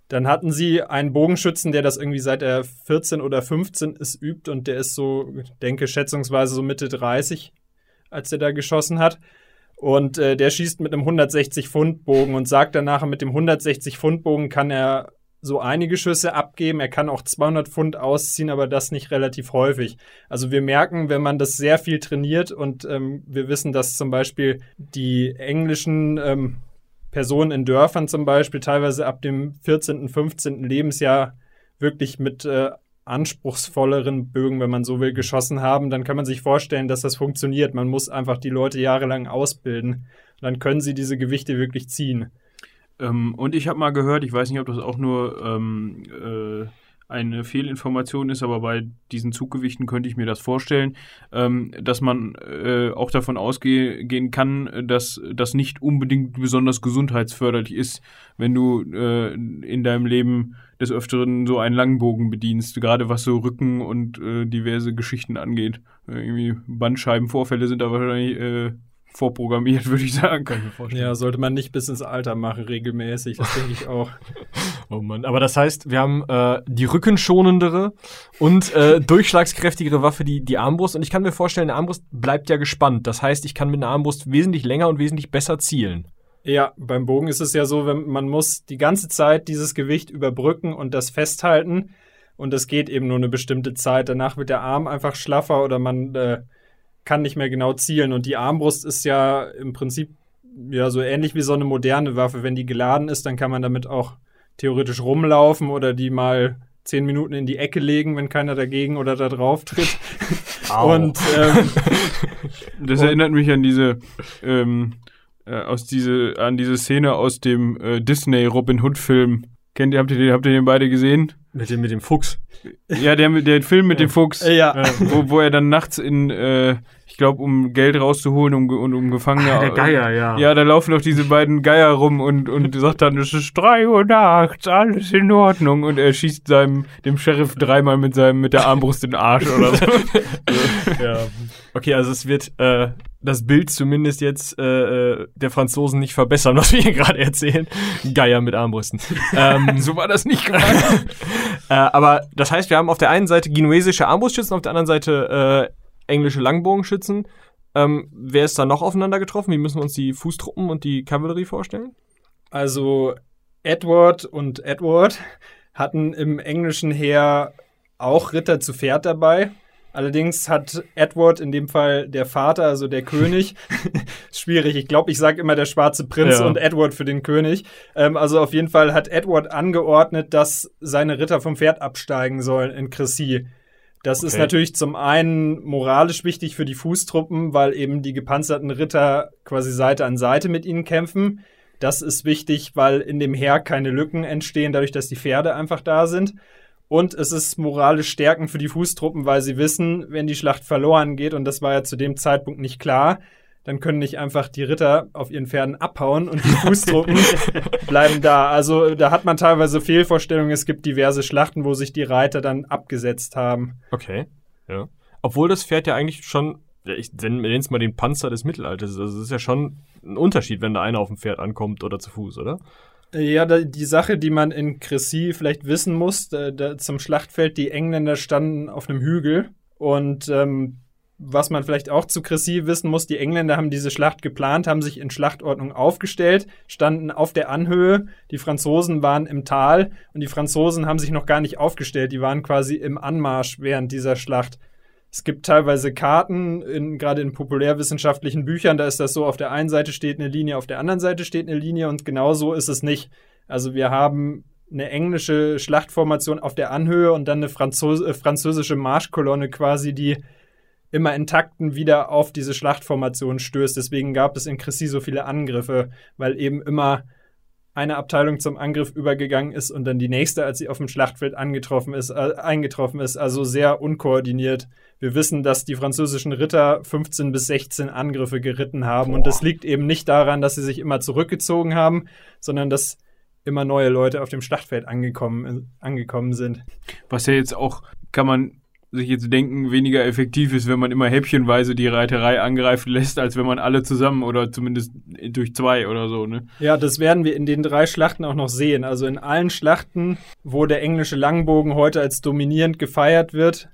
dann hatten sie einen Bogenschützen, der das irgendwie seit er 14 oder 15 ist übt und der ist so, denke schätzungsweise so Mitte 30, als er da geschossen hat. Und äh, der schießt mit einem 160 Pfund Bogen und sagt danach, mit dem 160 Pfund Bogen kann er so einige Schüsse abgeben. Er kann auch 200 Pfund ausziehen, aber das nicht relativ häufig. Also wir merken, wenn man das sehr viel trainiert und ähm, wir wissen, dass zum Beispiel die englischen ähm, Personen in Dörfern zum Beispiel teilweise ab dem 14., 15. Lebensjahr wirklich mit äh, anspruchsvolleren Bögen, wenn man so will, geschossen haben, dann kann man sich vorstellen, dass das funktioniert. Man muss einfach die Leute jahrelang ausbilden. Dann können sie diese Gewichte wirklich ziehen. Ähm, und ich habe mal gehört, ich weiß nicht, ob das auch nur ähm, äh, eine Fehlinformation ist, aber bei diesen Zuggewichten könnte ich mir das vorstellen, ähm, dass man äh, auch davon ausgehen kann, dass das nicht unbedingt besonders gesundheitsförderlich ist, wenn du äh, in deinem Leben des Öfteren so einen Langbogen bedienst, gerade was so Rücken und äh, diverse Geschichten angeht. Äh, irgendwie Bandscheibenvorfälle sind da wahrscheinlich äh, vorprogrammiert, würde ich sagen. Kann ich mir vorstellen. Ja, sollte man nicht bis ins Alter machen, regelmäßig. Das denke ich [laughs] auch. oh Mann. Aber das heißt, wir haben äh, die rückenschonendere und äh, durchschlagskräftigere Waffe, die, die Armbrust. Und ich kann mir vorstellen, eine Armbrust bleibt ja gespannt. Das heißt, ich kann mit einer Armbrust wesentlich länger und wesentlich besser zielen. Ja, beim Bogen ist es ja so, wenn man muss die ganze Zeit dieses Gewicht überbrücken und das festhalten. Und das geht eben nur eine bestimmte Zeit. Danach wird der Arm einfach schlaffer oder man äh, kann nicht mehr genau zielen. Und die Armbrust ist ja im Prinzip ja so ähnlich wie so eine moderne Waffe. Wenn die geladen ist, dann kann man damit auch theoretisch rumlaufen oder die mal zehn Minuten in die Ecke legen, wenn keiner dagegen oder da drauf tritt. [laughs] und ähm, [laughs] das und, erinnert mich an diese ähm, äh, aus diese an diese Szene aus dem äh, Disney Robin Hood Film. Kennt ihr habt ihr den habt ihr den beide gesehen? Mit dem mit dem Fuchs. Ja, der der Film mit dem Fuchs. Ja. Äh, wo, wo er dann nachts in äh, ich glaube, um Geld rauszuholen um, und um Gefangene. Ah, der Geier, ja. Ja, da laufen doch diese beiden Geier rum und, und sagt dann, es ist drei Uhr nachts, alles in Ordnung. Und er schießt seinem, dem Sheriff dreimal mit seinem, mit der Armbrust in den Arsch oder so. [laughs] ja. Okay, also es wird äh, das Bild zumindest jetzt äh, äh der Franzosen nicht verbessern, was wir hier gerade erzählen. Geier mit Armbrüsten. ähm, [laughs] so war das nicht gerade. [laughs] äh, aber das heißt, wir haben auf der einen Seite genuesische Armbrustschützen, auf der anderen Seite äh, englische Langbogenschützen. Ähm, wer ist da noch aufeinander getroffen? Wie müssen wir uns die Fußtruppen und die Kavallerie vorstellen? Also Edward und Edward hatten im englischen Heer auch Ritter zu Pferd dabei. Allerdings hat Edward in dem Fall der Vater, also der [laughs] König, [laughs] schwierig. Ich glaube, ich sage immer der schwarze Prinz ja. und Edward für den König. Ähm, also auf jeden Fall hat Edward angeordnet, dass seine Ritter vom Pferd absteigen sollen in Cressy. Das okay. ist natürlich zum einen moralisch wichtig für die Fußtruppen, weil eben die gepanzerten Ritter quasi Seite an Seite mit ihnen kämpfen. Das ist wichtig, weil in dem Heer keine Lücken entstehen, dadurch, dass die Pferde einfach da sind. Und es ist moralisch stärkend für die Fußtruppen, weil sie wissen, wenn die Schlacht verloren geht, und das war ja zu dem Zeitpunkt nicht klar, dann können nicht einfach die Ritter auf ihren Pferden abhauen und die [laughs] Fußtruppen bleiben da. Also da hat man teilweise Fehlvorstellungen. Es gibt diverse Schlachten, wo sich die Reiter dann abgesetzt haben. Okay, ja. Obwohl das Pferd ja eigentlich schon, ich nenne es mal den Panzer des Mittelalters. Also es ist ja schon ein Unterschied, wenn da einer auf dem Pferd ankommt oder zu Fuß, oder? Ja, die Sache, die man in Cressy vielleicht wissen muss, da zum Schlachtfeld, die Engländer standen auf einem Hügel und ähm, was man vielleicht auch zu Cressy wissen muss, die Engländer haben diese Schlacht geplant, haben sich in Schlachtordnung aufgestellt, standen auf der Anhöhe, die Franzosen waren im Tal und die Franzosen haben sich noch gar nicht aufgestellt, die waren quasi im Anmarsch während dieser Schlacht. Es gibt teilweise Karten, in, gerade in populärwissenschaftlichen Büchern, da ist das so, auf der einen Seite steht eine Linie, auf der anderen Seite steht eine Linie und genau so ist es nicht. Also wir haben eine englische Schlachtformation auf der Anhöhe und dann eine Franzos äh, französische Marschkolonne quasi, die immer intakten wieder auf diese Schlachtformation stößt. Deswegen gab es in Cressy so viele Angriffe, weil eben immer eine Abteilung zum Angriff übergegangen ist und dann die nächste, als sie auf dem Schlachtfeld angetroffen ist, äh, eingetroffen ist, also sehr unkoordiniert. Wir wissen, dass die französischen Ritter 15 bis 16 Angriffe geritten haben Boah. und das liegt eben nicht daran, dass sie sich immer zurückgezogen haben, sondern dass immer neue Leute auf dem Schlachtfeld angekommen, angekommen sind. Was ja jetzt auch, kann man sich jetzt denken, weniger effektiv ist, wenn man immer häppchenweise die Reiterei angreifen lässt, als wenn man alle zusammen oder zumindest durch zwei oder so, ne? Ja, das werden wir in den drei Schlachten auch noch sehen. Also in allen Schlachten, wo der englische Langbogen heute als dominierend gefeiert wird,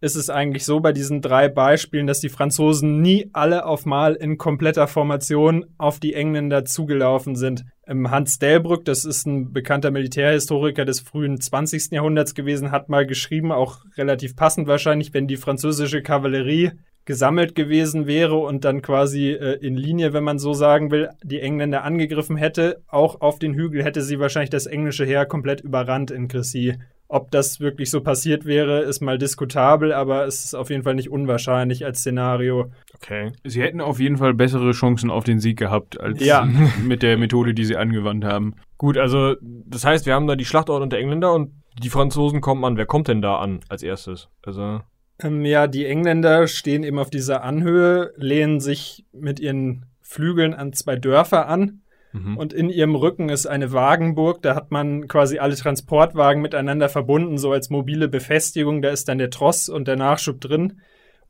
ist es eigentlich so bei diesen drei Beispielen, dass die Franzosen nie alle auf Mal in kompletter Formation auf die Engländer zugelaufen sind. Hans Delbrück, das ist ein bekannter Militärhistoriker des frühen 20. Jahrhunderts gewesen, hat mal geschrieben, auch relativ passend wahrscheinlich, wenn die französische Kavallerie gesammelt gewesen wäre und dann quasi äh, in Linie, wenn man so sagen will, die Engländer angegriffen hätte, auch auf den Hügel hätte sie wahrscheinlich das englische Heer komplett überrannt in Cressy. Ob das wirklich so passiert wäre, ist mal diskutabel, aber es ist auf jeden Fall nicht unwahrscheinlich als Szenario. Okay. Sie hätten auf jeden Fall bessere Chancen auf den Sieg gehabt, als ja. [laughs] mit der Methode, die sie angewandt haben. Gut, also das heißt, wir haben da die Schlachtordnung der Engländer und die Franzosen kommen an. Wer kommt denn da an als erstes? Also. Ähm, ja, die Engländer stehen eben auf dieser Anhöhe, lehnen sich mit ihren Flügeln an zwei Dörfer an Mhm. Und in ihrem Rücken ist eine Wagenburg. Da hat man quasi alle Transportwagen miteinander verbunden, so als mobile Befestigung. Da ist dann der Tross und der Nachschub drin.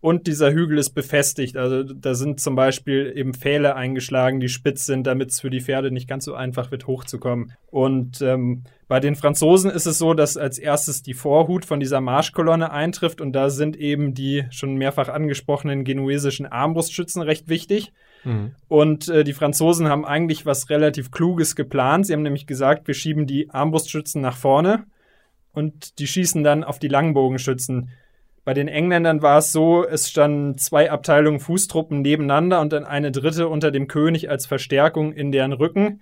Und dieser Hügel ist befestigt. Also da sind zum Beispiel eben Pfähle eingeschlagen, die spitz sind, damit es für die Pferde nicht ganz so einfach wird, hochzukommen. Und ähm, bei den Franzosen ist es so, dass als erstes die Vorhut von dieser Marschkolonne eintrifft. Und da sind eben die schon mehrfach angesprochenen genuesischen Armbrustschützen recht wichtig. Mhm. Und äh, die Franzosen haben eigentlich was relativ Kluges geplant. Sie haben nämlich gesagt, wir schieben die Armbrustschützen nach vorne und die schießen dann auf die Langbogenschützen. Bei den Engländern war es so, es standen zwei Abteilungen Fußtruppen nebeneinander und dann eine dritte unter dem König als Verstärkung in deren Rücken.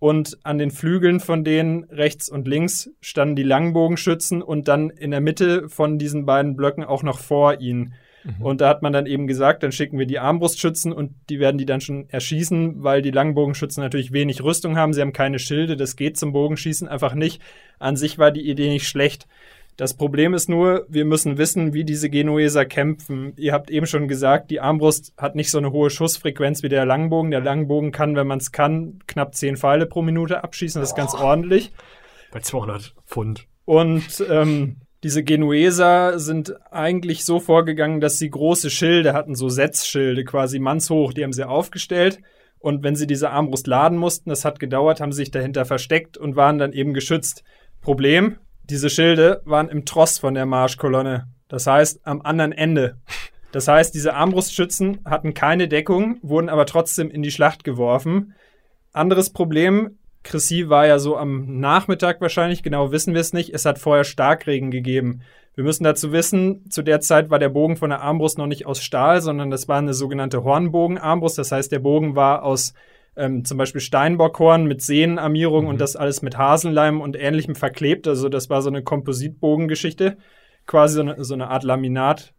Und an den Flügeln von denen rechts und links standen die Langbogenschützen und dann in der Mitte von diesen beiden Blöcken auch noch vor ihnen. Mhm. Und da hat man dann eben gesagt, dann schicken wir die Armbrustschützen und die werden die dann schon erschießen, weil die Langbogenschützen natürlich wenig Rüstung haben. Sie haben keine Schilde, das geht zum Bogenschießen einfach nicht. An sich war die Idee nicht schlecht. Das Problem ist nur, wir müssen wissen, wie diese Genueser kämpfen. Ihr habt eben schon gesagt, die Armbrust hat nicht so eine hohe Schussfrequenz wie der Langbogen. Der Langbogen kann, wenn man es kann, knapp 10 Pfeile pro Minute abschießen. Das ist ganz ordentlich. Bei 200 Pfund. Und ähm, diese Genueser sind eigentlich so vorgegangen, dass sie große Schilde hatten, so Setzschilde, quasi mannshoch. Die haben sie aufgestellt. Und wenn sie diese Armbrust laden mussten, das hat gedauert, haben sie sich dahinter versteckt und waren dann eben geschützt. Problem, diese Schilde waren im Tross von der Marschkolonne. Das heißt, am anderen Ende. Das heißt, diese Armbrustschützen hatten keine Deckung, wurden aber trotzdem in die Schlacht geworfen. Anderes Problem, Chrissy war ja so am Nachmittag wahrscheinlich, genau wissen wir es nicht. Es hat vorher Starkregen gegeben. Wir müssen dazu wissen, zu der Zeit war der Bogen von der Armbrust noch nicht aus Stahl, sondern das war eine sogenannte Hornbogenarmbrust. Das heißt, der Bogen war aus ähm, zum Beispiel Steinbockhorn mit Sehnenarmierung mhm. und das alles mit Haselleim und ähnlichem verklebt. Also das war so eine Kompositbogengeschichte, quasi so eine, so eine Art Laminat,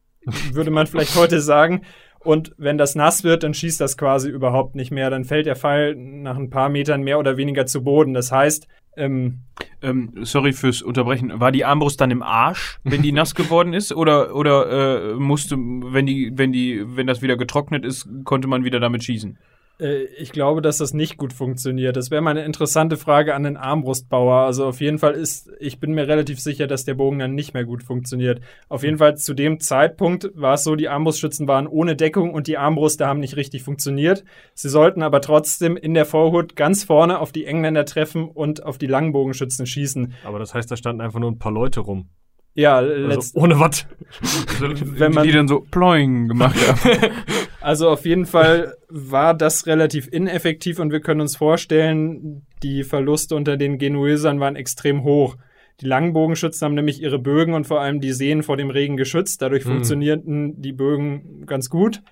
würde man vielleicht [laughs] heute sagen. Und wenn das nass wird, dann schießt das quasi überhaupt nicht mehr. Dann fällt der Pfeil nach ein paar Metern mehr oder weniger zu Boden. Das heißt, ähm, ähm, sorry fürs Unterbrechen. War die Armbrust dann im Arsch, wenn die nass geworden ist, oder oder äh, musste, wenn die, wenn die, wenn das wieder getrocknet ist, konnte man wieder damit schießen? Äh, ich glaube, dass das nicht gut funktioniert. Das wäre mal eine interessante Frage an den Armbrustbauer. Also auf jeden Fall ist, ich bin mir relativ sicher, dass der Bogen dann nicht mehr gut funktioniert. Auf jeden Fall zu dem Zeitpunkt war es so, die Armbrustschützen waren ohne Deckung und die Armbruste haben nicht richtig funktioniert. Sie sollten aber trotzdem in der Vorhut ganz vorne auf die Engländer treffen und auf die Langbogenschützen schießen. Aber das heißt, da standen einfach nur ein paar Leute rum. Ja, also ohne was. [laughs] Wenn man die dann so ploing gemacht haben. [laughs] Also auf jeden Fall war das relativ ineffektiv und wir können uns vorstellen, die Verluste unter den Genuesern waren extrem hoch. Die Langbogenschützen haben nämlich ihre Bögen und vor allem die Seen vor dem Regen geschützt. Dadurch mhm. funktionierten die Bögen ganz gut.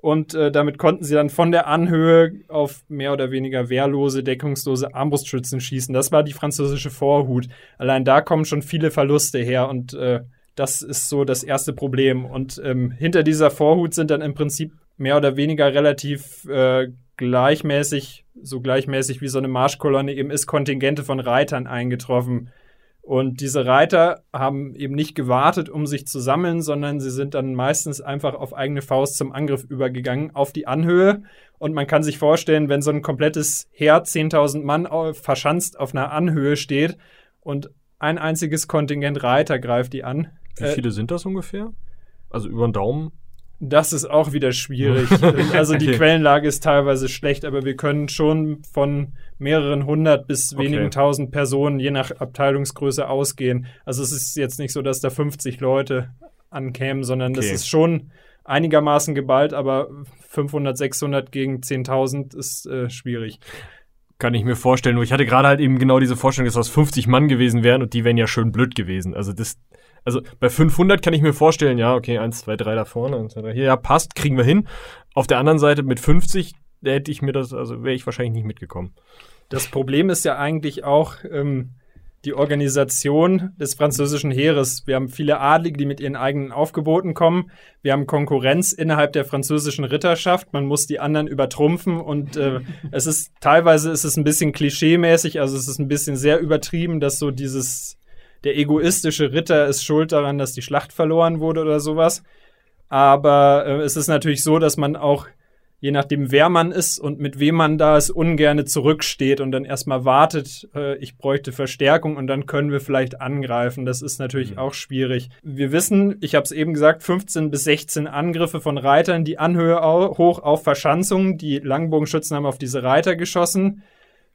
Und äh, damit konnten sie dann von der Anhöhe auf mehr oder weniger wehrlose, deckungslose Armbrustschützen schießen. Das war die französische Vorhut. Allein da kommen schon viele Verluste her und äh, das ist so das erste Problem. Und ähm, hinter dieser Vorhut sind dann im Prinzip mehr oder weniger relativ äh, gleichmäßig, so gleichmäßig wie so eine Marschkolonne eben ist, Kontingente von Reitern eingetroffen. Und diese Reiter haben eben nicht gewartet, um sich zu sammeln, sondern sie sind dann meistens einfach auf eigene Faust zum Angriff übergegangen, auf die Anhöhe. Und man kann sich vorstellen, wenn so ein komplettes Heer, 10.000 Mann verschanzt auf einer Anhöhe steht und ein einziges Kontingent Reiter greift die an. Wie äh, viele sind das ungefähr? Also über den Daumen? Das ist auch wieder schwierig. [laughs] also die okay. Quellenlage ist teilweise schlecht, aber wir können schon von mehreren hundert bis okay. wenigen tausend Personen je nach Abteilungsgröße ausgehen. Also es ist jetzt nicht so, dass da 50 Leute ankämen, sondern okay. das ist schon einigermaßen geballt, aber 500, 600 gegen 10.000 ist äh, schwierig. Kann ich mir vorstellen. Nur ich hatte gerade halt eben genau diese Vorstellung, dass das 50 Mann gewesen wären und die wären ja schön blöd gewesen. Also das, also bei 500 kann ich mir vorstellen, ja, okay, 1, 2, 3 da vorne, 1, 2, 3 hier, ja, passt, kriegen wir hin. Auf der anderen Seite mit 50, da hätte ich mir das, also wäre ich wahrscheinlich nicht mitgekommen. Das Problem ist ja eigentlich auch ähm, die Organisation des französischen Heeres. Wir haben viele Adlige, die mit ihren eigenen Aufgeboten kommen. Wir haben Konkurrenz innerhalb der französischen Ritterschaft. Man muss die anderen übertrumpfen und äh, es ist teilweise ist es ein bisschen klischeemäßig, also es ist ein bisschen sehr übertrieben, dass so dieses der egoistische Ritter ist schuld daran, dass die Schlacht verloren wurde oder sowas. Aber äh, es ist natürlich so, dass man auch, je nachdem, wer man ist und mit wem man da ist, ungerne zurücksteht und dann erstmal wartet, äh, ich bräuchte Verstärkung und dann können wir vielleicht angreifen. Das ist natürlich mhm. auch schwierig. Wir wissen, ich habe es eben gesagt, 15 bis 16 Angriffe von Reitern, die Anhöhe hoch auf Verschanzungen. Die Langbogenschützen haben auf diese Reiter geschossen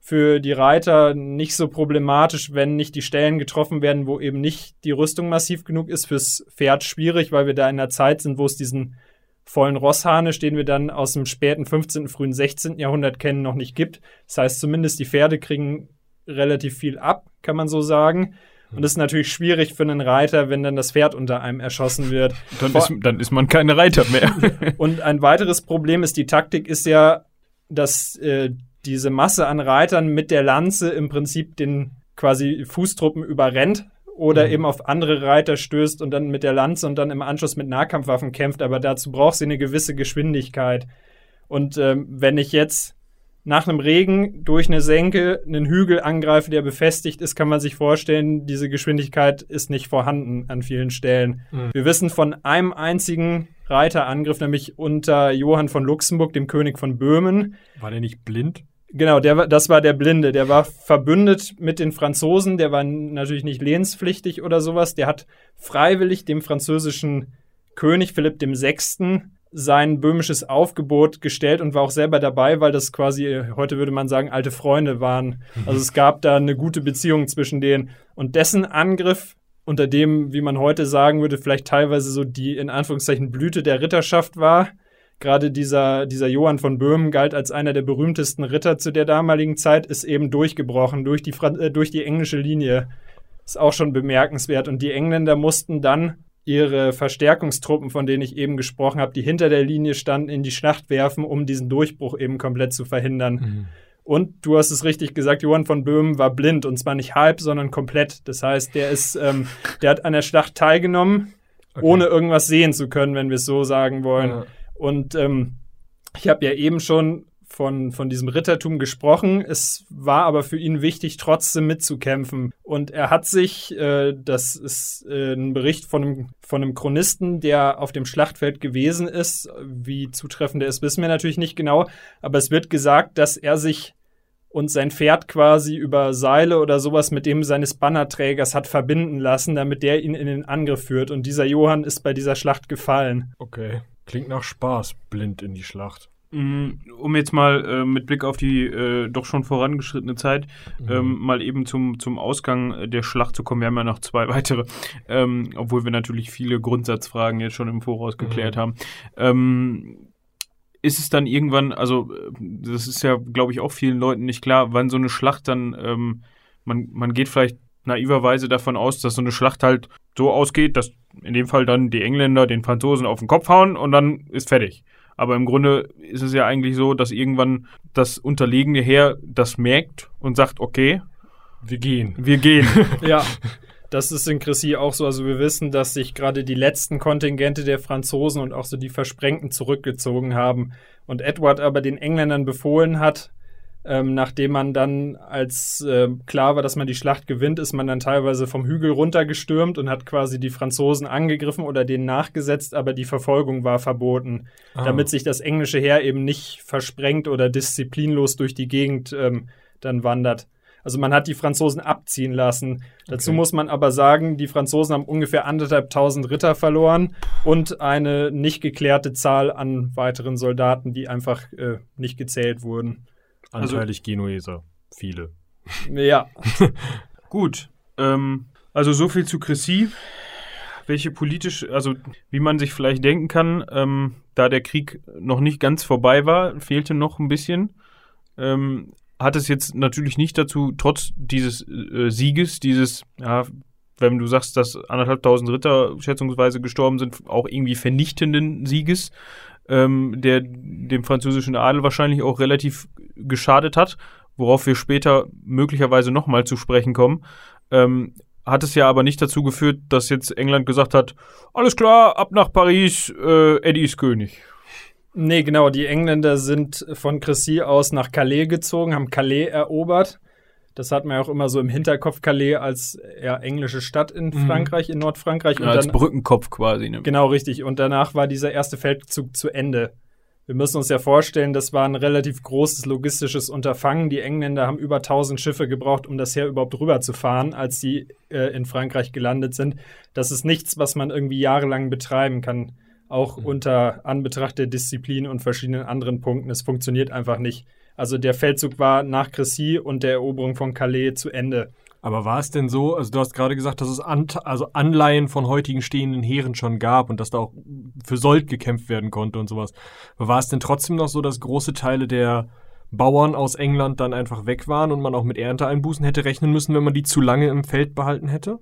für die Reiter nicht so problematisch, wenn nicht die Stellen getroffen werden, wo eben nicht die Rüstung massiv genug ist. Fürs Pferd schwierig, weil wir da in einer Zeit sind, wo es diesen vollen Rossharnisch, den wir dann aus dem späten 15., frühen 16. Jahrhundert kennen, noch nicht gibt. Das heißt, zumindest die Pferde kriegen relativ viel ab, kann man so sagen. Und das ist natürlich schwierig für einen Reiter, wenn dann das Pferd unter einem erschossen wird. [laughs] Dann, ist, dann ist man keine Reiter mehr. [laughs] Und ein weiteres Problem ist, die Taktik ist ja, dass äh, diese Masse an Reitern mit der Lanze im Prinzip den quasi Fußtruppen überrennt oder mhm. eben auf andere Reiter stößt und dann mit der Lanze und dann im Anschluss mit Nahkampfwaffen kämpft. Aber dazu braucht sie eine gewisse Geschwindigkeit. Und ähm, wenn ich jetzt nach einem Regen durch eine Senke einen Hügel angreife, der befestigt ist, kann man sich vorstellen, diese Geschwindigkeit ist nicht vorhanden an vielen Stellen. Mhm. Wir wissen von einem einzigen Reiterangriff, nämlich unter Johann von Luxemburg, dem König von Böhmen. War der nicht blind? Genau, der, das war der Blinde. Der war verbündet mit den Franzosen. Der war natürlich nicht lehnspflichtig oder sowas. Der hat freiwillig dem französischen König Philipp VI. sein böhmisches Aufgebot gestellt und war auch selber dabei, weil das quasi, heute würde man sagen, alte Freunde waren. Also es gab da eine gute Beziehung zwischen denen. Und dessen Angriff unter dem, wie man heute sagen würde, vielleicht teilweise so die in Anführungszeichen Blüte der Ritterschaft war. Gerade dieser, dieser Johann von Böhmen galt als einer der berühmtesten Ritter zu der damaligen Zeit, ist eben durchgebrochen durch die, äh, durch die englische Linie. Ist auch schon bemerkenswert. Und die Engländer mussten dann ihre Verstärkungstruppen, von denen ich eben gesprochen habe, die hinter der Linie standen, in die Schlacht werfen, um diesen Durchbruch eben komplett zu verhindern. Mhm. Und du hast es richtig gesagt, Johann von Böhmen war blind und zwar nicht halb, sondern komplett. Das heißt, der ist, ähm, der hat an der Schlacht teilgenommen, okay. ohne irgendwas sehen zu können, wenn wir es so sagen wollen. Ja. Und ähm, ich habe ja eben schon von, von diesem Rittertum gesprochen. Es war aber für ihn wichtig, trotzdem mitzukämpfen. Und er hat sich, äh, das ist äh, ein Bericht von einem, von einem Chronisten, der auf dem Schlachtfeld gewesen ist. Wie zutreffend er ist, wissen wir natürlich nicht genau. Aber es wird gesagt, dass er sich und sein Pferd quasi über Seile oder sowas mit dem seines Bannerträgers hat verbinden lassen, damit der ihn in den Angriff führt. Und dieser Johann ist bei dieser Schlacht gefallen. Okay. Klingt nach Spaß, blind in die Schlacht. Mhm. Um jetzt mal äh, mit Blick auf die äh, doch schon vorangeschrittene Zeit mhm. ähm, mal eben zum, zum Ausgang der Schlacht zu kommen. Wir haben ja noch zwei [laughs] weitere, ähm, obwohl wir natürlich viele Grundsatzfragen jetzt schon im Voraus geklärt mhm. haben. Ähm, ist es dann irgendwann, also äh, das ist ja, glaube ich, auch vielen Leuten nicht klar, wann so eine Schlacht dann, ähm, man, man geht vielleicht naiverweise davon aus, dass so eine Schlacht halt so ausgeht, dass in dem Fall dann die Engländer den Franzosen auf den Kopf hauen und dann ist fertig. Aber im Grunde ist es ja eigentlich so, dass irgendwann das unterlegene Heer das merkt und sagt, okay, wir gehen. Wir gehen. [laughs] ja. Das ist in Chrissy auch so. Also wir wissen, dass sich gerade die letzten Kontingente der Franzosen und auch so die Versprengten zurückgezogen haben. Und Edward aber den Engländern befohlen hat, ähm, nachdem man dann, als äh, klar war, dass man die Schlacht gewinnt, ist man dann teilweise vom Hügel runtergestürmt und hat quasi die Franzosen angegriffen oder denen nachgesetzt, aber die Verfolgung war verboten, ah. damit sich das englische Heer eben nicht versprengt oder disziplinlos durch die Gegend ähm, dann wandert. Also man hat die Franzosen abziehen lassen. Dazu muss man aber sagen, die Franzosen haben ungefähr anderthalb tausend Ritter verloren und eine nicht geklärte Zahl an weiteren Soldaten, die einfach äh, nicht gezählt wurden. Anteilig also, Genueser. Viele. Ja. [laughs] Gut. Ähm, also so viel zu Chrissy. Welche politisch, also wie man sich vielleicht denken kann, ähm, da der Krieg noch nicht ganz vorbei war, fehlte noch ein bisschen. Ähm, hat es jetzt natürlich nicht dazu, trotz dieses äh, Sieges, dieses, ja, wenn du sagst, dass anderthalbtausend Ritter schätzungsweise gestorben sind, auch irgendwie vernichtenden Sieges, ähm, der dem französischen Adel wahrscheinlich auch relativ geschadet hat, worauf wir später möglicherweise nochmal zu sprechen kommen. Ähm, hat es ja aber nicht dazu geführt, dass jetzt England gesagt hat, alles klar, ab nach Paris, äh, Eddie ist König. Nee, genau, die Engländer sind von Cressy aus nach Calais gezogen, haben Calais erobert das hat man ja auch immer so im Hinterkopf Calais als ja, englische Stadt in mhm. Frankreich, in Nordfrankreich. Ja, als dann, Brückenkopf quasi. Ne? Genau, richtig. Und danach war dieser erste Feldzug zu Ende. Wir müssen uns ja vorstellen, das war ein relativ großes logistisches Unterfangen. Die Engländer haben über 1000 Schiffe gebraucht, um das Heer überhaupt rüberzufahren, als sie äh, in Frankreich gelandet sind. Das ist nichts, was man irgendwie jahrelang betreiben kann, auch mhm. unter Anbetracht der Disziplin und verschiedenen anderen Punkten. Es funktioniert einfach nicht. Also der Feldzug war nach Cressy und der Eroberung von Calais zu Ende. Aber war es denn so, also du hast gerade gesagt, dass es an, also Anleihen von heutigen stehenden Heeren schon gab und dass da auch für Sold gekämpft werden konnte und sowas. Aber war es denn trotzdem noch so, dass große Teile der Bauern aus England dann einfach weg waren und man auch mit Ernteeinbußen hätte rechnen müssen, wenn man die zu lange im Feld behalten hätte?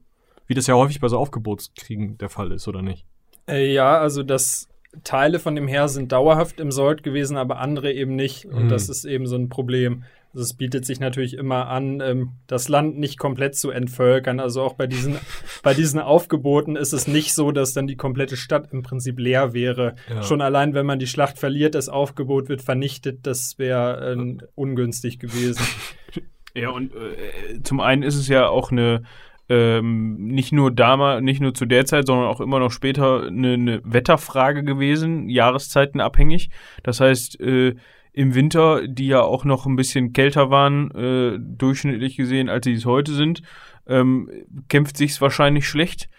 Wie das ja häufig bei so Aufgebotskriegen der Fall ist, oder nicht? Äh, ja, also das Teile von dem Heer sind dauerhaft im Sold gewesen, aber andere eben nicht. Und mhm. das ist eben so ein Problem. Also es bietet sich natürlich immer an, ähm, das Land nicht komplett zu entvölkern. Also auch bei diesen, [laughs] bei diesen Aufgeboten ist es nicht so, dass dann die komplette Stadt im Prinzip leer wäre. Ja. Schon allein, wenn man die Schlacht verliert, das Aufgebot wird vernichtet, das wäre äh, ungünstig gewesen. [laughs] Ja, und äh, zum einen ist es ja auch eine ähm, nicht nur damals, nicht nur zu der Zeit, sondern auch immer noch später eine, eine Wetterfrage gewesen, Jahreszeiten abhängig. Das heißt, äh, im Winter, die ja auch noch ein bisschen kälter waren, äh, durchschnittlich gesehen, als sie es heute sind, ähm, kämpft sich's wahrscheinlich schlecht.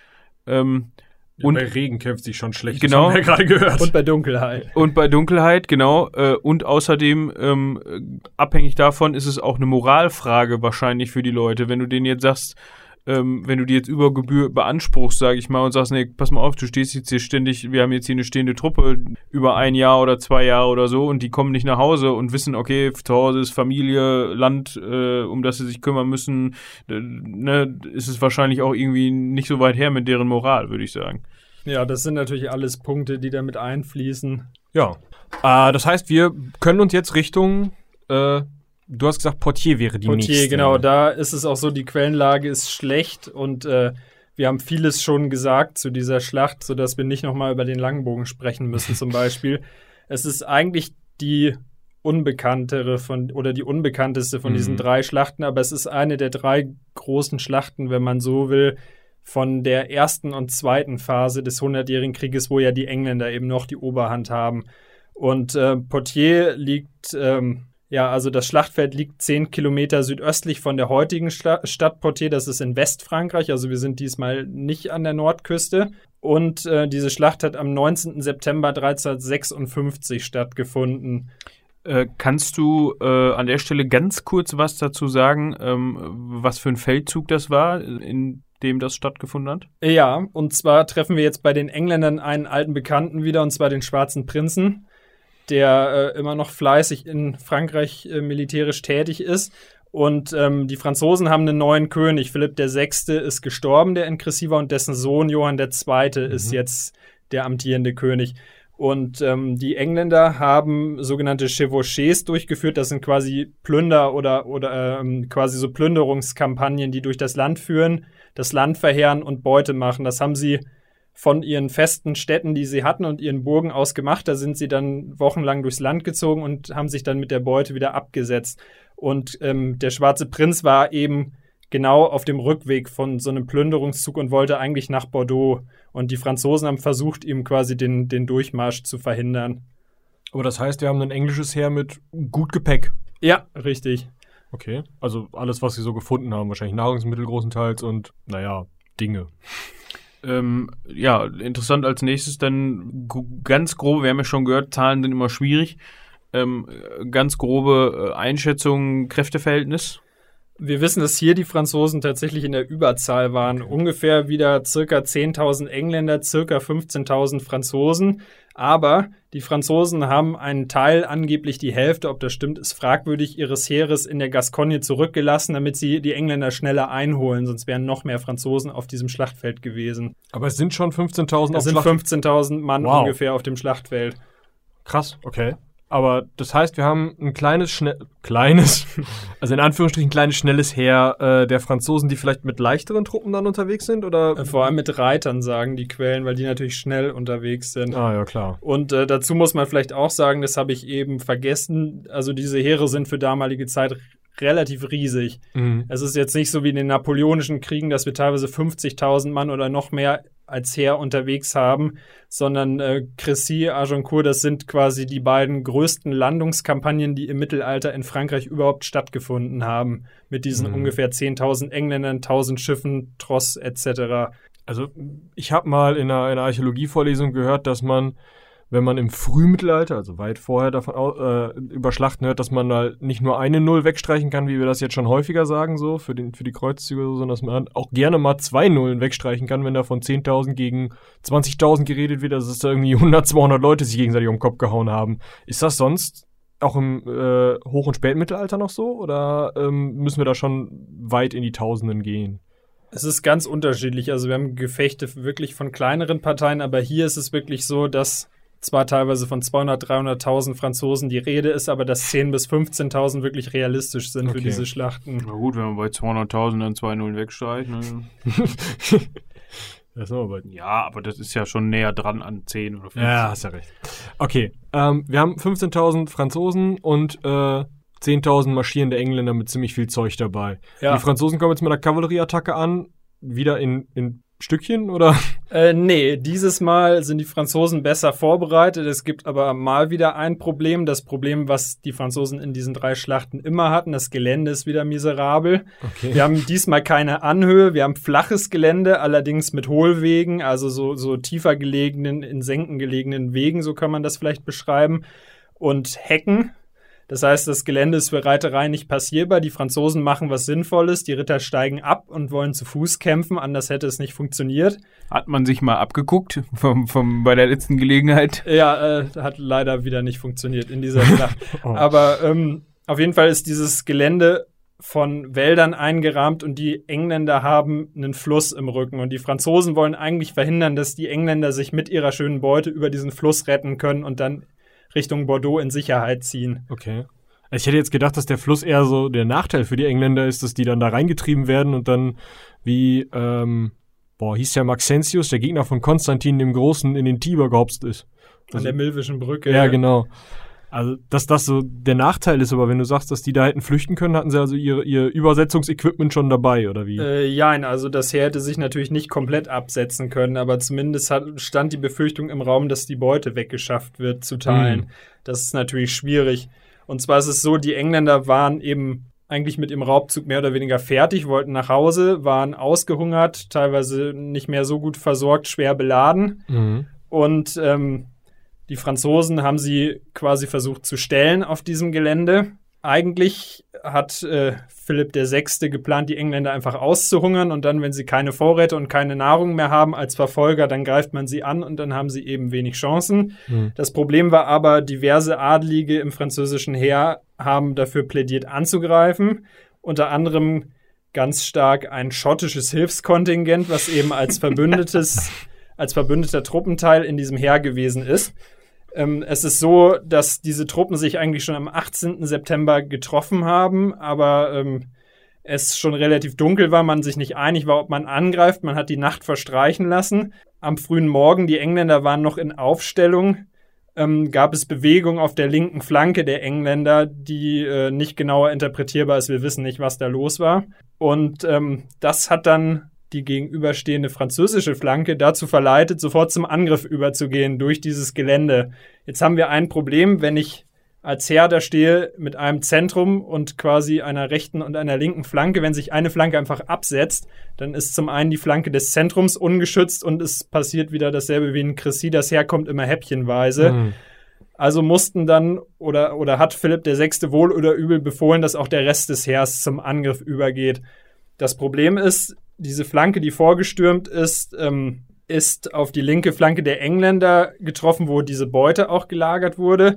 Ähm, Und Und- bei Regen kämpft sich schon schlecht. Genau. Das haben wir ja gerade gehört. Und bei Dunkelheit. Und bei Dunkelheit, genau. Äh, und außerdem, ähm, äh, abhängig davon, ist es auch eine Moralfrage wahrscheinlich für die Leute. Wenn du denen jetzt sagst, ähm, wenn du die jetzt über Gebühr beanspruchst, sage ich mal, und sagst, nee, pass mal auf, du stehst jetzt hier ständig, wir haben jetzt hier eine stehende Truppe über ein Jahr oder zwei Jahre oder so und die kommen nicht nach Hause und wissen, okay, zu Hause ist Familie, Land, äh, um das sie sich kümmern müssen, äh, ne, ist es wahrscheinlich auch irgendwie nicht so weit her mit deren Moral, würde ich sagen. Ja, das sind natürlich alles Punkte, die damit einfließen. Ja. Äh, das heißt, wir können uns jetzt Richtung, äh, du hast gesagt, Portier wäre die Portier, nächste. genau, da ist es auch so, die Quellenlage ist schlecht und äh, wir haben vieles schon gesagt zu dieser Schlacht, sodass wir nicht nochmal über den Langbogen sprechen müssen, zum [laughs] Beispiel. Es ist eigentlich die unbekanntere von oder die unbekannteste von Mhm. diesen drei Schlachten, aber es ist eine der drei großen Schlachten, wenn man so will, von der ersten und zweiten Phase des Hundertjährigen Krieges, wo ja die Engländer eben noch die Oberhand haben. Und äh, Poitiers liegt, ähm, ja, also das Schlachtfeld liegt zehn Kilometer südöstlich von der heutigen Sta Stadt Poitiers. Das ist in Westfrankreich, also wir sind diesmal nicht an der Nordküste. Und äh, diese Schlacht hat am 19. September 1356 stattgefunden. Äh, kannst du äh, an der Stelle ganz kurz was dazu sagen, ähm, was für ein Feldzug das war, in dem das stattgefunden hat? Ja, und zwar treffen wir jetzt bei den Engländern einen alten Bekannten wieder, und zwar den Schwarzen Prinzen, der äh, immer noch fleißig in Frankreich äh, militärisch tätig ist. Und ähm, die Franzosen haben einen neuen König. Philipp VI. ist gestorben, der in Cressy war, und dessen Sohn Johann II. ist jetzt der amtierende König. Und ähm, die Engländer haben sogenannte Chevauchés durchgeführt. Das sind quasi Plünder oder, oder ähm, quasi so Plünderungskampagnen, die durch das Land führen, das Land verheeren und Beute machen. Das haben sie von ihren festen Städten, die sie hatten und ihren Burgen aus gemacht. Da sind sie dann wochenlang durchs Land gezogen und haben sich dann mit der Beute wieder abgesetzt. Und ähm, der Schwarze Prinz war eben genau auf dem Rückweg von so einem Plünderungszug und wollte eigentlich nach Bordeaux. Und die Franzosen haben versucht, ihm quasi den, den Durchmarsch zu verhindern. Aber das heißt, wir haben ein englisches Heer mit gut Gepäck. Ja, richtig. Okay. Also alles, was sie so gefunden haben. Wahrscheinlich Nahrungsmittel großenteils und, naja, Dinge. Ähm, ja, interessant als nächstes dann ganz grobe, wir haben ja schon gehört, Zahlen sind immer schwierig. Ähm, äh, ganz grobe äh, Einschätzung, Kräfteverhältnis. Wir wissen, dass hier die Franzosen tatsächlich in der Überzahl waren. Ungefähr wieder circa 10.000 Engländer, circa 15.000 Franzosen. Aber die Franzosen haben einen Teil, angeblich die Hälfte, ob das stimmt, ist fragwürdig, ihres Heeres in der Gascogne zurückgelassen, damit sie die Engländer schneller einholen. Sonst wären noch mehr Franzosen auf diesem Schlachtfeld gewesen. Aber es sind schon 15.000 Es auf sind Schlacht. 15.000 Mann Wow. ungefähr auf dem Schlachtfeld. Krass, okay. Aber das heißt, wir haben ein kleines, schnell, kleines, [laughs] also in Anführungsstrichen kleines, schnelles Heer äh, der Franzosen, die vielleicht mit leichteren Truppen dann unterwegs sind, oder? Äh, Vor allem mit Reitern, sagen die Quellen, weil die natürlich schnell unterwegs sind. Ah, ja, klar. Und äh, dazu muss man vielleicht auch sagen, das habe ich eben vergessen, also diese Heere sind für damalige Zeit relativ riesig. Mhm. Es ist jetzt nicht so wie in den napoleonischen Kriegen, dass wir teilweise 50.000 Mann oder noch mehr als Heer unterwegs haben, sondern äh, Crécy, Agincourt, das sind quasi die beiden größten Landungskampagnen, die im Mittelalter in Frankreich überhaupt stattgefunden haben, mit diesen Mhm. ungefähr 10.000 Engländern, 1.000 Schiffen, Tross etc. Also, ich habe mal in einer, in einer Archäologievorlesung gehört, dass man, wenn man im Frühmittelalter, also weit vorher davon äh, über Schlachten hört, dass man halt nicht nur eine Null wegstreichen kann, wie wir das jetzt schon häufiger sagen, so für, den, für die Kreuzzüge, so, sondern dass man auch gerne mal zwei Nullen wegstreichen kann, wenn da von 10.000 gegen 20.000 geredet wird, also dass da irgendwie 100, 200 Leute sich gegenseitig um den Kopf gehauen haben. Ist das sonst auch im äh, Hoch- und Spätmittelalter noch so oder ähm, müssen wir da schon weit in die Tausenden gehen? Es ist ganz unterschiedlich. Also wir haben Gefechte wirklich von kleineren Parteien, aber hier ist es wirklich so, dass zwar teilweise von 200, 300.000 Franzosen die Rede ist, aber dass 10.000 bis 15.000 wirklich realistisch sind für Okay. diese Schlachten. Na gut, wenn man bei 200.000 dann 2-0 wegsteigt. Ne? [laughs] Das ist aber. Ja, aber das ist ja schon näher dran an 10 oder 15. Ja, hast ja recht. Okay, ähm, wir haben 15.000 Franzosen und äh, 10.000 marschierende Engländer mit ziemlich viel Zeug dabei. Ja. Die Franzosen kommen jetzt mit einer Kavallerieattacke an, wieder in, in Stückchen oder? [laughs] Äh, nee, dieses Mal sind die Franzosen besser vorbereitet. Es gibt aber mal wieder ein Problem. Das Problem, was die Franzosen in diesen drei Schlachten immer hatten, das Gelände ist wieder miserabel. Okay. Wir haben diesmal keine Anhöhe, wir haben flaches Gelände, allerdings mit Hohlwegen, also so, so tiefer gelegenen, in Senken gelegenen Wegen, so kann man das vielleicht beschreiben, und Hecken. Das heißt, das Gelände ist für Reiterei nicht passierbar. Die Franzosen machen was Sinnvolles, die Ritter steigen ab und wollen zu Fuß kämpfen, anders hätte es nicht funktioniert. Hat man sich mal abgeguckt vom, vom, bei der letzten Gelegenheit? Ja, äh, hat leider wieder nicht funktioniert in dieser Schlacht. [laughs] Oh. Aber ähm, auf jeden Fall ist dieses Gelände von Wäldern eingerahmt und die Engländer haben einen Fluss im Rücken und die Franzosen wollen eigentlich verhindern, dass die Engländer sich mit ihrer schönen Beute über diesen Fluss retten können und dann Richtung Bordeaux in Sicherheit ziehen. Okay. Ich hätte jetzt gedacht, dass der Fluss eher so der Nachteil für die Engländer ist, dass die dann da reingetrieben werden und dann wie, ähm, boah, hieß der Maxentius, der Gegner von Konstantin dem Großen, in den Tiber gehopst ist. An der Milwischen Brücke. Ja, genau. Also, dass das so der Nachteil ist, aber wenn du sagst, dass die da hätten flüchten können, hatten sie also ihr, ihr Übersetzungsequipment schon dabei, oder wie? Äh, ja, also das Heer hätte sich natürlich nicht komplett absetzen können, aber zumindest hat, stand die Befürchtung im Raum, dass die Beute weggeschafft wird zu teilen. Mhm. Das ist natürlich schwierig. Und zwar ist es so, die Engländer waren eben eigentlich mit dem Raubzug mehr oder weniger fertig, wollten nach Hause, waren ausgehungert, teilweise nicht mehr so gut versorgt, schwer beladen. Mhm. Und ähm, die Franzosen haben sie quasi versucht zu stellen auf diesem Gelände. Eigentlich hat äh, Philipp VI. geplant, die Engländer einfach auszuhungern und dann, wenn sie keine Vorräte und keine Nahrung mehr haben als Verfolger, dann greift man sie an und dann haben sie eben wenig Chancen. Mhm. Das Problem war aber, diverse Adlige im französischen Heer haben dafür plädiert anzugreifen. Unter anderem ganz stark ein schottisches Hilfskontingent, was eben als [laughs] verbündetes, als verbündeter Truppenteil in diesem Heer gewesen ist. Ähm, es ist so, dass diese Truppen sich eigentlich schon am 18. September getroffen haben, aber ähm, es schon relativ dunkel war, man sich nicht einig war, ob man angreift. Man hat die Nacht verstreichen lassen. Am frühen Morgen, die Engländer waren noch in Aufstellung, ähm, gab es Bewegung auf der linken Flanke der Engländer, die äh, nicht genauer interpretierbar ist. Wir wissen nicht, was da los war. Und ähm, das hat dann die gegenüberstehende französische Flanke dazu verleitet, sofort zum Angriff überzugehen durch dieses Gelände. Jetzt haben wir ein Problem, wenn ich als Herr da stehe mit einem Zentrum und quasi einer rechten und einer linken Flanke. Wenn sich eine Flanke einfach absetzt, dann ist zum einen die Flanke des Zentrums ungeschützt und es passiert wieder dasselbe wie in Chrissy. Das Heer kommt immer häppchenweise. Mhm. Also mussten dann oder, oder hat Philipp VI. wohl oder übel befohlen, dass auch der Rest des Heers zum Angriff übergeht. Das Problem ist, diese Flanke, die vorgestürmt ist, ähm, ist auf die linke Flanke der Engländer getroffen, wo diese Beute auch gelagert wurde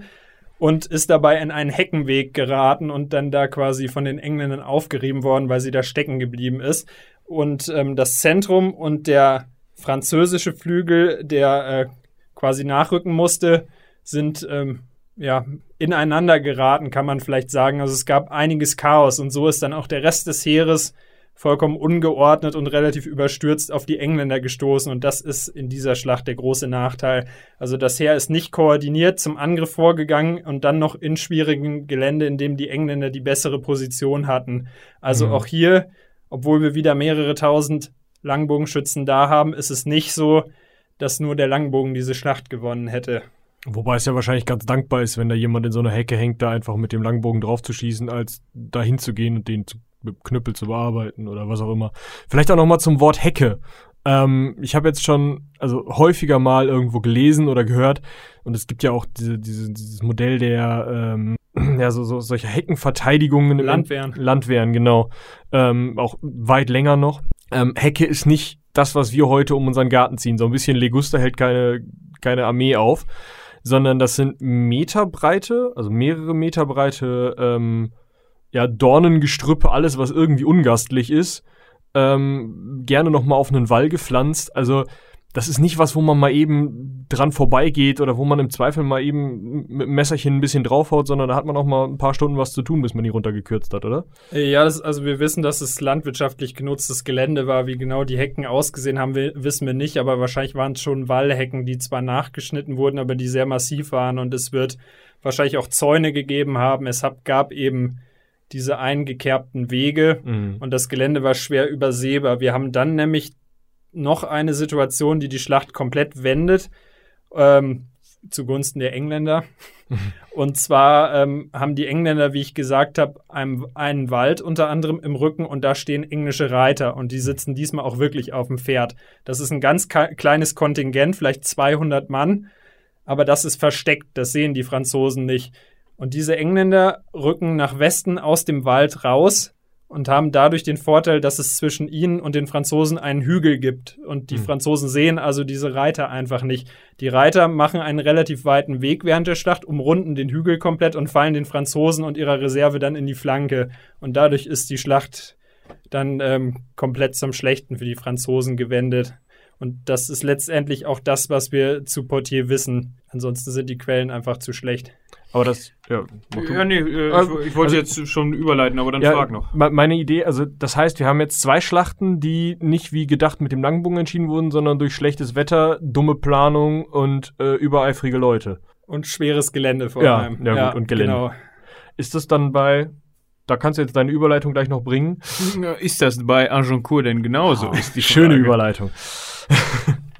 und ist dabei in einen Heckenweg geraten und dann da quasi von den Engländern aufgerieben worden, weil sie da stecken geblieben ist. Und ähm, das Zentrum und der französische Flügel, der äh, quasi nachrücken musste, sind ähm, ja ineinander geraten, kann man vielleicht sagen. Also es gab einiges Chaos und so ist dann auch der Rest des Heeres vollkommen ungeordnet und relativ überstürzt auf die Engländer gestoßen. Und das ist in dieser Schlacht der große Nachteil. Also das Heer ist nicht koordiniert zum Angriff vorgegangen und dann noch in schwierigem Gelände, in dem die Engländer die bessere Position hatten. Also Mhm. auch hier, obwohl wir wieder mehrere tausend Langbogenschützen da haben, ist es nicht so, dass nur der Langbogen diese Schlacht gewonnen hätte. Wobei es ja wahrscheinlich ganz dankbar ist, wenn da jemand in so einer Hecke hängt, da einfach mit dem Langbogen draufzuschießen, als dahin zu gehen und den zu, mit Knüppel zu bearbeiten oder was auch immer. Vielleicht auch noch mal zum Wort Hecke. Ähm, ich habe jetzt schon also häufiger mal irgendwo gelesen oder gehört und es gibt ja auch diese, diese, dieses Modell der ähm, [clears throat] ja so, so solcher Heckenverteidigungen Landwehren. Landwehren genau ähm, auch weit länger noch. Ähm, Hecke ist nicht das, was wir heute um unseren Garten ziehen. So ein bisschen Leguster hält keine keine Armee auf, sondern das sind Meterbreite, also mehrere Meter breite ähm, ja, Dornengestrüppe, alles, was irgendwie ungastlich ist, ähm, gerne nochmal auf einen Wall gepflanzt. Also das ist nicht was, wo man mal eben dran vorbeigeht oder wo man im Zweifel mal eben mit dem Messerchen ein bisschen draufhaut, sondern da hat man auch mal ein paar Stunden was zu tun, bis man die runtergekürzt hat, oder? Ja, das, also wir wissen, dass es landwirtschaftlich genutztes Gelände war. Wie genau die Hecken ausgesehen haben, wissen wir nicht, aber wahrscheinlich waren es schon Wallhecken, die zwar nachgeschnitten wurden, aber die sehr massiv waren und es wird wahrscheinlich auch Zäune gegeben haben. Es gab eben diese eingekerbten Wege Mhm. und das Gelände war schwer übersehbar. Wir haben dann nämlich noch eine Situation, die die Schlacht komplett wendet, ähm, zugunsten der Engländer. [laughs] Und zwar ähm, haben die Engländer, wie ich gesagt habe, einen, einen Wald unter anderem im Rücken und da stehen englische Reiter und die sitzen diesmal auch wirklich auf dem Pferd. Das ist ein ganz kleines Kontingent, vielleicht 200 Mann, aber das ist versteckt, das sehen die Franzosen nicht. Und diese Engländer rücken nach Westen aus dem Wald raus und haben dadurch den Vorteil, dass es zwischen ihnen und den Franzosen einen Hügel gibt. Und die Hm. Franzosen sehen also diese Reiter einfach nicht. Die Reiter machen einen relativ weiten Weg während der Schlacht, umrunden den Hügel komplett und fallen den Franzosen und ihrer Reserve dann in die Flanke. Und dadurch ist die Schlacht dann ähm, komplett zum Schlechten für die Franzosen gewendet. Und das ist letztendlich auch das, was wir zu Portier wissen. Ansonsten sind die Quellen einfach zu schlecht. Aber das, ja, mach du. Ja, nee, äh, Also- ich, ich wollte also- jetzt schon überleiten, aber dann Ja, frag noch. me- Meine Idee, also das heißt, wir haben jetzt zwei Schlachten, die nicht wie gedacht mit dem Langbogen entschieden wurden, sondern durch schlechtes Wetter, dumme Planung und äh, übereifrige Leute. Und schweres Gelände vor Ja, allem. ja gut, und Gelände. Genau. Ist das dann bei, da kannst du jetzt deine Überleitung gleich noch bringen? Ist das bei Agincourt denn genauso? ist die Schöne Frage. Überleitung.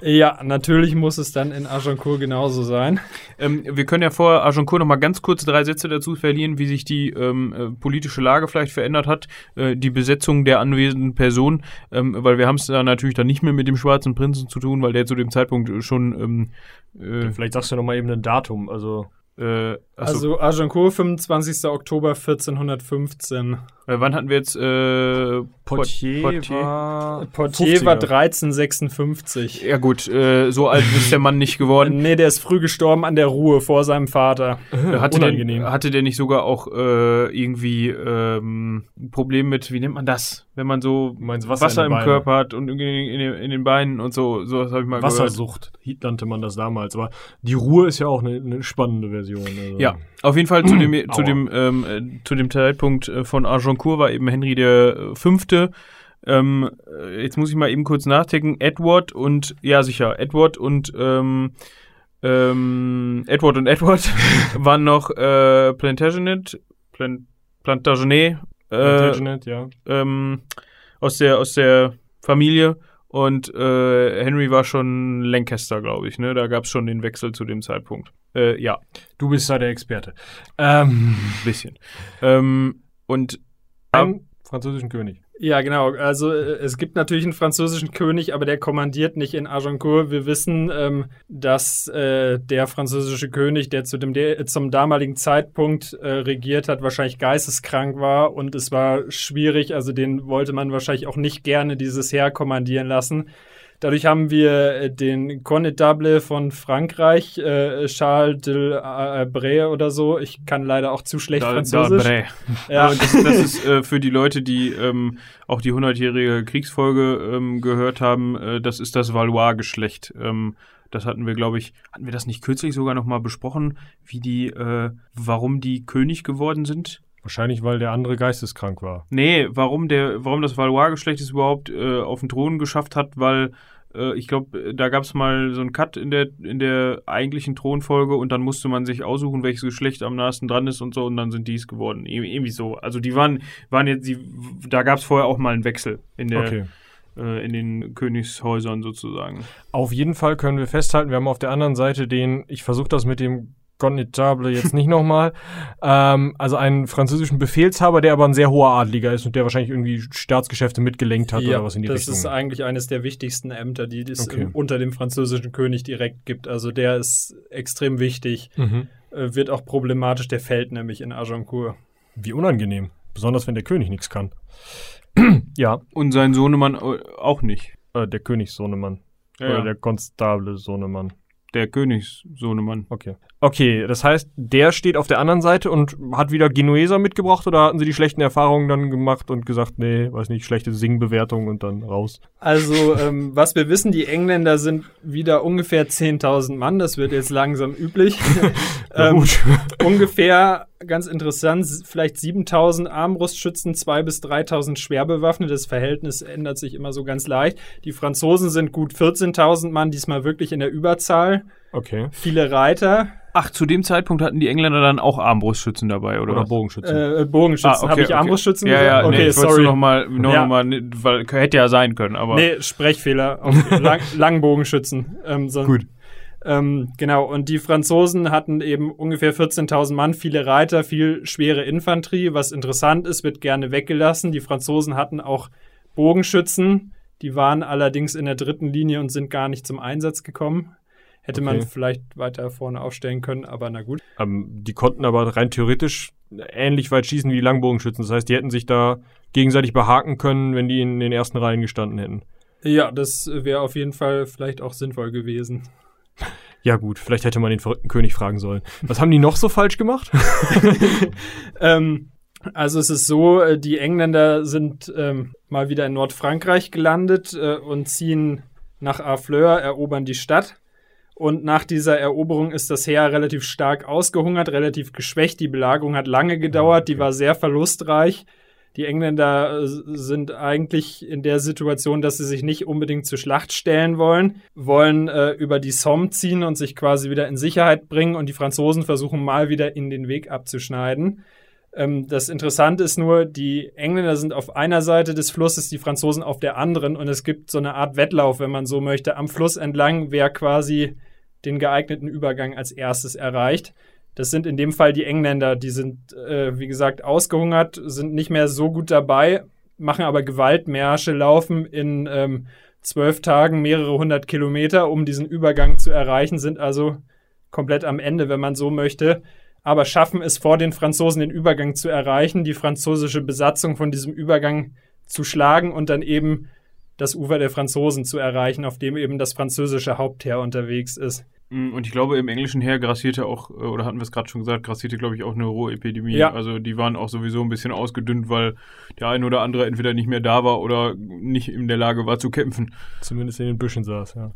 Ja, natürlich muss es dann in Agincourt genauso sein. Ähm, wir können ja vor Agincourt noch mal ganz kurz drei Sätze dazu verlieren, wie sich die ähm, äh, politische Lage vielleicht verändert hat, äh, die Besetzung der anwesenden Person, ähm, weil wir haben es da natürlich dann nicht mehr mit dem Schwarzen Prinzen zu tun, weil der zu dem Zeitpunkt schon ähm, äh, Vielleicht sagst du noch mal eben ein Datum, also äh, achso, Also Agincourt, 25. Oktober 1415. äh, wann hatten wir jetzt äh, Portier, Portier? war Portier war 50er. 1356. Ja gut, äh, so alt [laughs] ist der Mann nicht geworden. Nee, der ist früh gestorben an der Ruhe vor seinem Vater. Äh, hatte, unangenehm. der, hatte der nicht sogar auch äh, irgendwie ähm, ein Problem mit, wie nennt man das, wenn man so meinst Wasser, Wasser, in im Beinen. Körper hat und in, den- in den Beinen und so, sowas habe ich mal gehört. Wassersucht nannte man das damals. Aber die Ruhe ist ja auch eine, eine spannende Version. Also. Ja, auf jeden Fall zu dem, zu Aua. dem, ähm, äh, zu dem Zeitpunkt äh, von Agincourt war eben Henry der äh, Fünfte. Ähm, äh, jetzt muss ich mal eben kurz nachdenken. Edward und, ja sicher, Edward und, ähm, ähm, Edward und Edward [laughs] waren noch äh, Plantagenet, Plan, Plantagenet, äh, Plantagenet, ja. ähm, aus der, aus der Familie. Und äh, Henry war schon Lancaster, glaube ich. Ne? Da gab es schon den Wechsel zu dem Zeitpunkt. Äh, ja, Du bist ja der Experte. Ähm, ein bisschen. Ähm, und einen französischen König. Ja, genau. Also äh, es gibt natürlich einen französischen König, aber der kommandiert nicht in Agincourt. Wir wissen, ähm, dass äh, der französische König, der zu dem der, zum damaligen Zeitpunkt äh, regiert hat, wahrscheinlich geisteskrank war und es war schwierig. Also den wollte man wahrscheinlich auch nicht gerne dieses Heer kommandieren lassen. Dadurch haben wir äh, den Connetable von Frankreich, äh, Charles de Bray oder so. Ich kann leider auch zu schlecht da, Französisch. Da, ja, das, das ist äh, für die Leute, die ähm, auch die 100-jährige Kriegsfolge ähm, gehört haben, äh, das ist das Valois-Geschlecht. Ähm, das hatten wir, glaube ich, hatten wir das nicht kürzlich sogar noch mal besprochen, wie die, äh, warum die König geworden sind? Wahrscheinlich, weil der andere geisteskrank war. Nee, warum der, warum das Valois-Geschlecht es überhaupt äh, auf den Thron geschafft hat, weil äh, ich glaube, da gab es mal so einen Cut in der, in der eigentlichen Thronfolge und dann musste man sich aussuchen, welches Geschlecht am nahesten dran ist und so und dann sind die es geworden. Ir irgendwie so. Also die waren, waren jetzt, die, da gab es vorher auch mal einen Wechsel in der, Okay. äh, in den Königshäusern sozusagen. Auf jeden Fall können wir festhalten, wir haben auf der anderen Seite den, ich versuche das mit dem Connetable jetzt nicht nochmal, [laughs] ähm, also einen französischen Befehlshaber, der aber ein sehr hoher Adliger ist und der wahrscheinlich irgendwie Staatsgeschäfte mitgelenkt hat oder was in die das Richtung. ist eigentlich eines der wichtigsten Ämter, die es Okay. im- unter dem französischen König direkt gibt. Also der ist extrem wichtig, mhm. äh, wird auch problematisch, der fällt nämlich in Agincourt. Wie unangenehm. Besonders wenn der König nichts kann. [clears throat] ja, Und sein Sohnemann äh, auch nicht. äh, der Königssohnemann. Ja, Oder ja. der Konstable Sohnemann. der Königssohnemann. Okay. Okay, das heißt, der steht auf der anderen Seite und hat wieder Genueser mitgebracht oder hatten sie die schlechten Erfahrungen dann gemacht und gesagt, nee, weiß nicht, schlechte Singbewertung und dann raus? Also, ähm, was wir wissen, die Engländer sind wieder ungefähr 10.000 Mann. Das wird jetzt langsam üblich. [laughs] [laughs] ähm, [laughs] ungefähr, ganz interessant, vielleicht 7.000 Armbrustschützen, 2.000 bis 3.000 Schwerbewaffnete. Das Verhältnis ändert sich immer so ganz leicht. Die Franzosen sind gut 14.000 Mann, diesmal wirklich in der Überzahl. Okay. Viele Reiter. Ach, zu dem Zeitpunkt hatten die Engländer dann auch Armbrustschützen dabei, oder? Oder was? Bogenschützen. Äh, Bogenschützen. Ah, okay, Habe ich okay. Armbrustschützen ja, gesagt? ja, okay, nee, sorry. noch mal, noch Ja. mal, weil hätte ja sein können, aber Nee, Sprechfehler. Okay. [laughs] Lang, Langbogenschützen. Ähm, so, Gut. Ähm, genau, und die Franzosen hatten eben ungefähr 14.000 Mann, viele Reiter, viel schwere Infanterie. Was interessant ist, wird gerne weggelassen. Die Franzosen hatten auch Bogenschützen. Die waren allerdings in der dritten Linie und sind gar nicht zum Einsatz gekommen. Hätte man Okay. vielleicht weiter vorne aufstellen können, aber na gut. Ähm, die konnten aber rein theoretisch ähnlich weit schießen wie die Langbogenschützen. Das heißt, die hätten sich da gegenseitig behaken können, wenn die in den ersten Reihen gestanden hätten. Ja, das wäre auf jeden Fall vielleicht auch sinnvoll gewesen. Ja gut, vielleicht hätte man den verrückten König fragen sollen. Was haben die noch so falsch gemacht? [laughs] Ähm, also es ist so, äh, die Engländer sind ähm, mal wieder in Nordfrankreich gelandet äh, und ziehen nach Harfleur, erobern die Stadt. Und nach dieser Eroberung ist das Heer relativ stark ausgehungert, relativ geschwächt. Die Belagerung hat lange gedauert, die war sehr verlustreich. Die Engländer äh, sind eigentlich in der Situation, dass sie sich nicht unbedingt zur Schlacht stellen wollen, wollen äh, über die Somme ziehen und sich quasi wieder in Sicherheit bringen. Und die Franzosen versuchen mal wieder in den Weg abzuschneiden. Ähm, das Interessante ist nur, die Engländer sind auf einer Seite des Flusses, die Franzosen auf der anderen. Und es gibt so eine Art Wettlauf, wenn man so möchte, am Fluss entlang, wer quasi den geeigneten Übergang als erstes erreicht. Das sind in dem Fall die Engländer, die sind, äh, wie gesagt, ausgehungert, sind nicht mehr so gut dabei, machen aber Gewaltmärsche, laufen in ähm, zwölf Tagen mehrere hundert Kilometer, um diesen Übergang zu erreichen, sind also komplett am Ende, wenn man so möchte, aber schaffen es vor den Franzosen den Übergang zu erreichen, die französische Besatzung von diesem Übergang zu schlagen und dann eben das Ufer der Franzosen zu erreichen, auf dem eben das französische Hauptheer unterwegs ist. Mm, Und ich glaube, im englischen Heer grassierte auch, äh, oder hatten wir es gerade schon gesagt, grassierte, glaube ich, auch eine Rohepidemie. Ja. Also die waren auch sowieso ein bisschen ausgedünnt, weil der eine oder andere entweder nicht mehr da war oder nicht in der Lage war zu kämpfen. Zumindest in den Büschen saß, ja.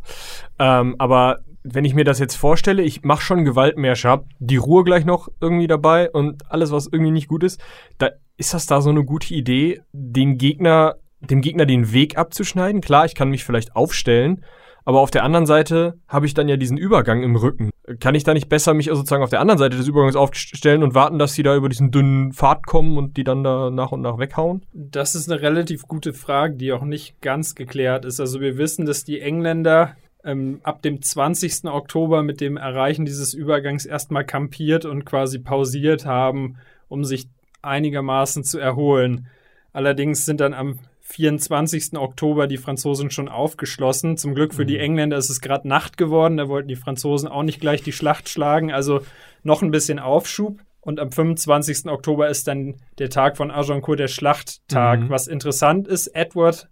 Ähm, aber wenn ich mir das jetzt vorstelle, ich mache schon Gewaltmärsche, hab die Ruhe gleich noch irgendwie dabei und alles, was irgendwie nicht gut ist, da ist das da so eine gute Idee, den Gegner, dem Gegner den Weg abzuschneiden. Klar, ich kann mich vielleicht aufstellen, aber auf der anderen Seite habe ich dann ja diesen Übergang im Rücken. Kann ich da nicht besser mich sozusagen auf der anderen Seite des Übergangs aufstellen und warten, dass sie da über diesen dünnen Pfad kommen und die dann da nach und nach weghauen? Das ist eine relativ gute Frage, die auch nicht ganz geklärt ist. Also wir wissen, dass die Engländer ähm, ab dem 20. Oktober mit dem Erreichen dieses Übergangs erstmal kampiert und quasi pausiert haben, um sich einigermaßen zu erholen. Allerdings sind dann am 24. Oktober die Franzosen schon aufgeschlossen. Zum Glück für die Engländer ist es gerade Nacht geworden. Da wollten die Franzosen auch nicht gleich die Schlacht schlagen. Also noch ein bisschen Aufschub. Und am 25. Oktober ist dann der Tag von Agincourt, der Schlachttag. Mhm. Was interessant ist, Edward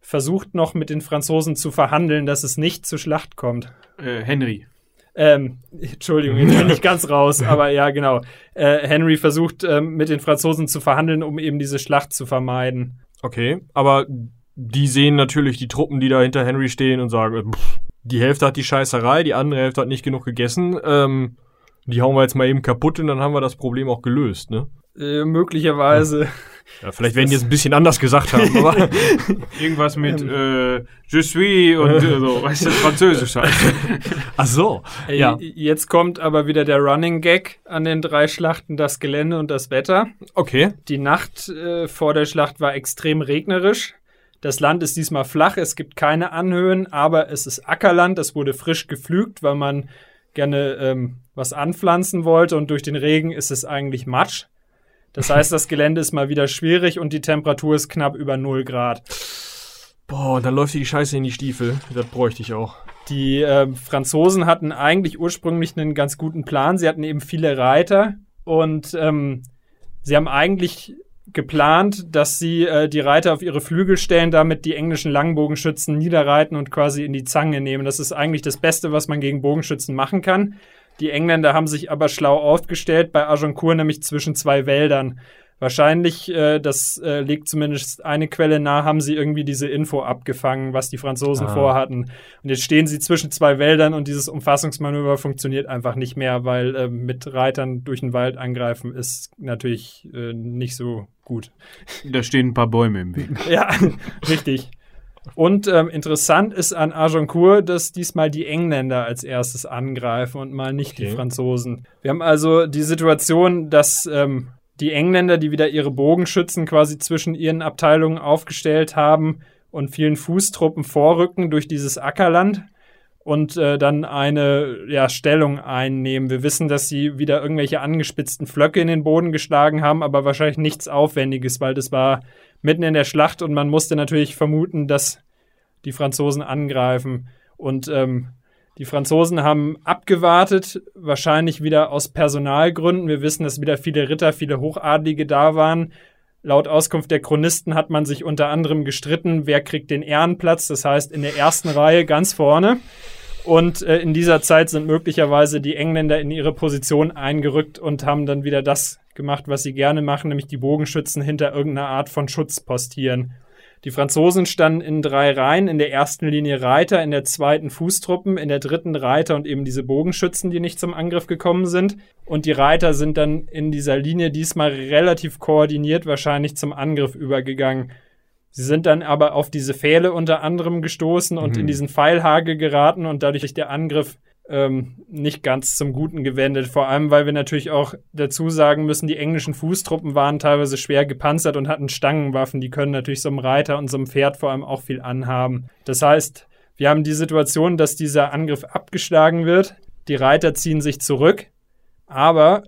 versucht noch mit den Franzosen zu verhandeln, dass es nicht zur Schlacht kommt. Äh, Henry. Ähm, Entschuldigung, jetzt bin [laughs] ich ganz raus, aber ja, genau. Äh, Henry versucht ähm, mit den Franzosen zu verhandeln, um eben diese Schlacht zu vermeiden. Okay, aber die sehen natürlich die Truppen, die da hinter Henry stehen und sagen, äh, pff, die Hälfte hat die Scheißerei, die andere Hälfte hat nicht genug gegessen. Ähm, die hauen wir jetzt mal eben kaputt und dann haben wir das Problem auch gelöst, ne? Äh, möglicherweise. [laughs] Ja, vielleicht werden die jetzt ein bisschen anders gesagt haben, aber [laughs] Irgendwas mit äh, Je suis und äh, so, weißt du, Französisch halt. [laughs] ach so. Ja. Jetzt kommt aber wieder der Running Gag an den drei Schlachten, das Gelände und das Wetter. Okay. Die Nacht äh, vor der Schlacht war extrem regnerisch. Das Land ist diesmal flach, es gibt keine Anhöhen, aber es ist Ackerland, es wurde frisch gepflügt, weil man gerne ähm, was anpflanzen wollte und durch den Regen ist es eigentlich Matsch. Das heißt, das Gelände ist mal wieder schwierig und die Temperatur ist knapp über 0 Grad. Boah, und dann läuft die Scheiße in die Stiefel. Das bräuchte ich auch. Die ähm, Franzosen hatten eigentlich ursprünglich einen ganz guten Plan. Sie hatten eben viele Reiter und ähm, sie haben eigentlich geplant, dass sie äh, die Reiter auf ihre Flügel stellen, damit die englischen Langbogenschützen niederreiten und quasi in die Zange nehmen. Das ist eigentlich das Beste, was man gegen Bogenschützen machen kann. Die Engländer haben sich aber schlau aufgestellt, bei Agincourt nämlich zwischen zwei Wäldern. Wahrscheinlich, äh, das äh, legt zumindest eine Quelle nahe, haben sie irgendwie diese Info abgefangen, was die Franzosen Ah. vorhatten. Und jetzt stehen sie zwischen zwei Wäldern und dieses Umfassungsmanöver funktioniert einfach nicht mehr, weil äh, mit Reitern durch den Wald angreifen ist natürlich äh, nicht so gut. Da stehen ein paar Bäume im Weg. Ja, [laughs] richtig. Und ähm, interessant ist an Agincourt, dass diesmal die Engländer als erstes angreifen und mal nicht die Okay. Franzosen. Wir haben also die Situation, dass ähm, die Engländer, die wieder ihre Bogenschützen quasi zwischen ihren Abteilungen aufgestellt haben und vielen Fußtruppen vorrücken durch dieses Ackerland und äh, dann eine ja, Stellung einnehmen. Wir wissen, dass sie wieder irgendwelche angespitzten Flöcke in den Boden geschlagen haben, aber wahrscheinlich nichts Aufwendiges, weil das war mitten in der Schlacht und man musste natürlich vermuten, dass die Franzosen angreifen. Und ähm, die Franzosen haben abgewartet, wahrscheinlich wieder aus Personalgründen. Wir wissen, dass wieder viele Ritter, viele Hochadlige da waren. Laut Auskunft der Chronisten hat man sich unter anderem gestritten, wer kriegt den Ehrenplatz, das heißt in der ersten Reihe ganz vorne. Und äh, in dieser Zeit sind möglicherweise die Engländer in ihre Position eingerückt und haben dann wieder das gemacht, was sie gerne machen, nämlich die Bogenschützen hinter irgendeiner Art von Schutz postieren. Die Franzosen standen in drei Reihen, in der ersten Linie Reiter, in der zweiten Fußtruppen, in der dritten Reiter und eben diese Bogenschützen, die nicht zum Angriff gekommen sind. Und die Reiter sind dann in dieser Linie diesmal relativ koordiniert wahrscheinlich zum Angriff übergegangen. Sie sind dann aber auf diese Pfähle unter anderem gestoßen und Mhm. in diesen Pfeilhagel geraten und dadurch ist der Angriff ähm, nicht ganz zum Guten gewendet. Vor allem, weil wir natürlich auch dazu sagen müssen, die englischen Fußtruppen waren teilweise schwer gepanzert und hatten Stangenwaffen. Die können natürlich so einem Reiter und so einem Pferd vor allem auch viel anhaben. Das heißt, wir haben die Situation, dass dieser Angriff abgeschlagen wird. Die Reiter ziehen sich zurück, aber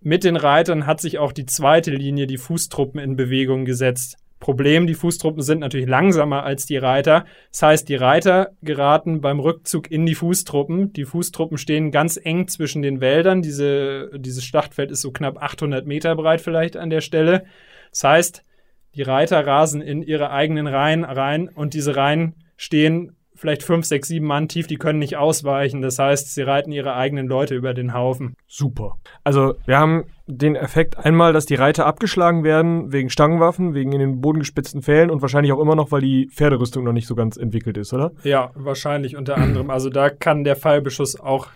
mit den Reitern hat sich auch die zweite Linie, die Fußtruppen, in Bewegung gesetzt. Problem, die Fußtruppen sind natürlich langsamer als die Reiter. Das heißt, die Reiter geraten beim Rückzug in die Fußtruppen. Die Fußtruppen stehen ganz eng zwischen den Wäldern. Diese, dieses Schlachtfeld ist so knapp 800 Meter breit vielleicht an der Stelle. Das heißt, die Reiter rasen in ihre eigenen Reihen rein und diese Reihen stehen vielleicht fünf, sechs, sieben Mann tief, die können nicht ausweichen. Das heißt, sie reiten ihre eigenen Leute über den Haufen. Super. Also, wir haben den Effekt einmal, dass die Reiter abgeschlagen werden wegen Stangenwaffen, wegen in den Boden gespitzten Pfählen und wahrscheinlich auch immer noch, weil die Pferderüstung noch nicht so ganz entwickelt ist, oder? Ja, wahrscheinlich unter anderem. Also da kann der Pfeilbeschuss auch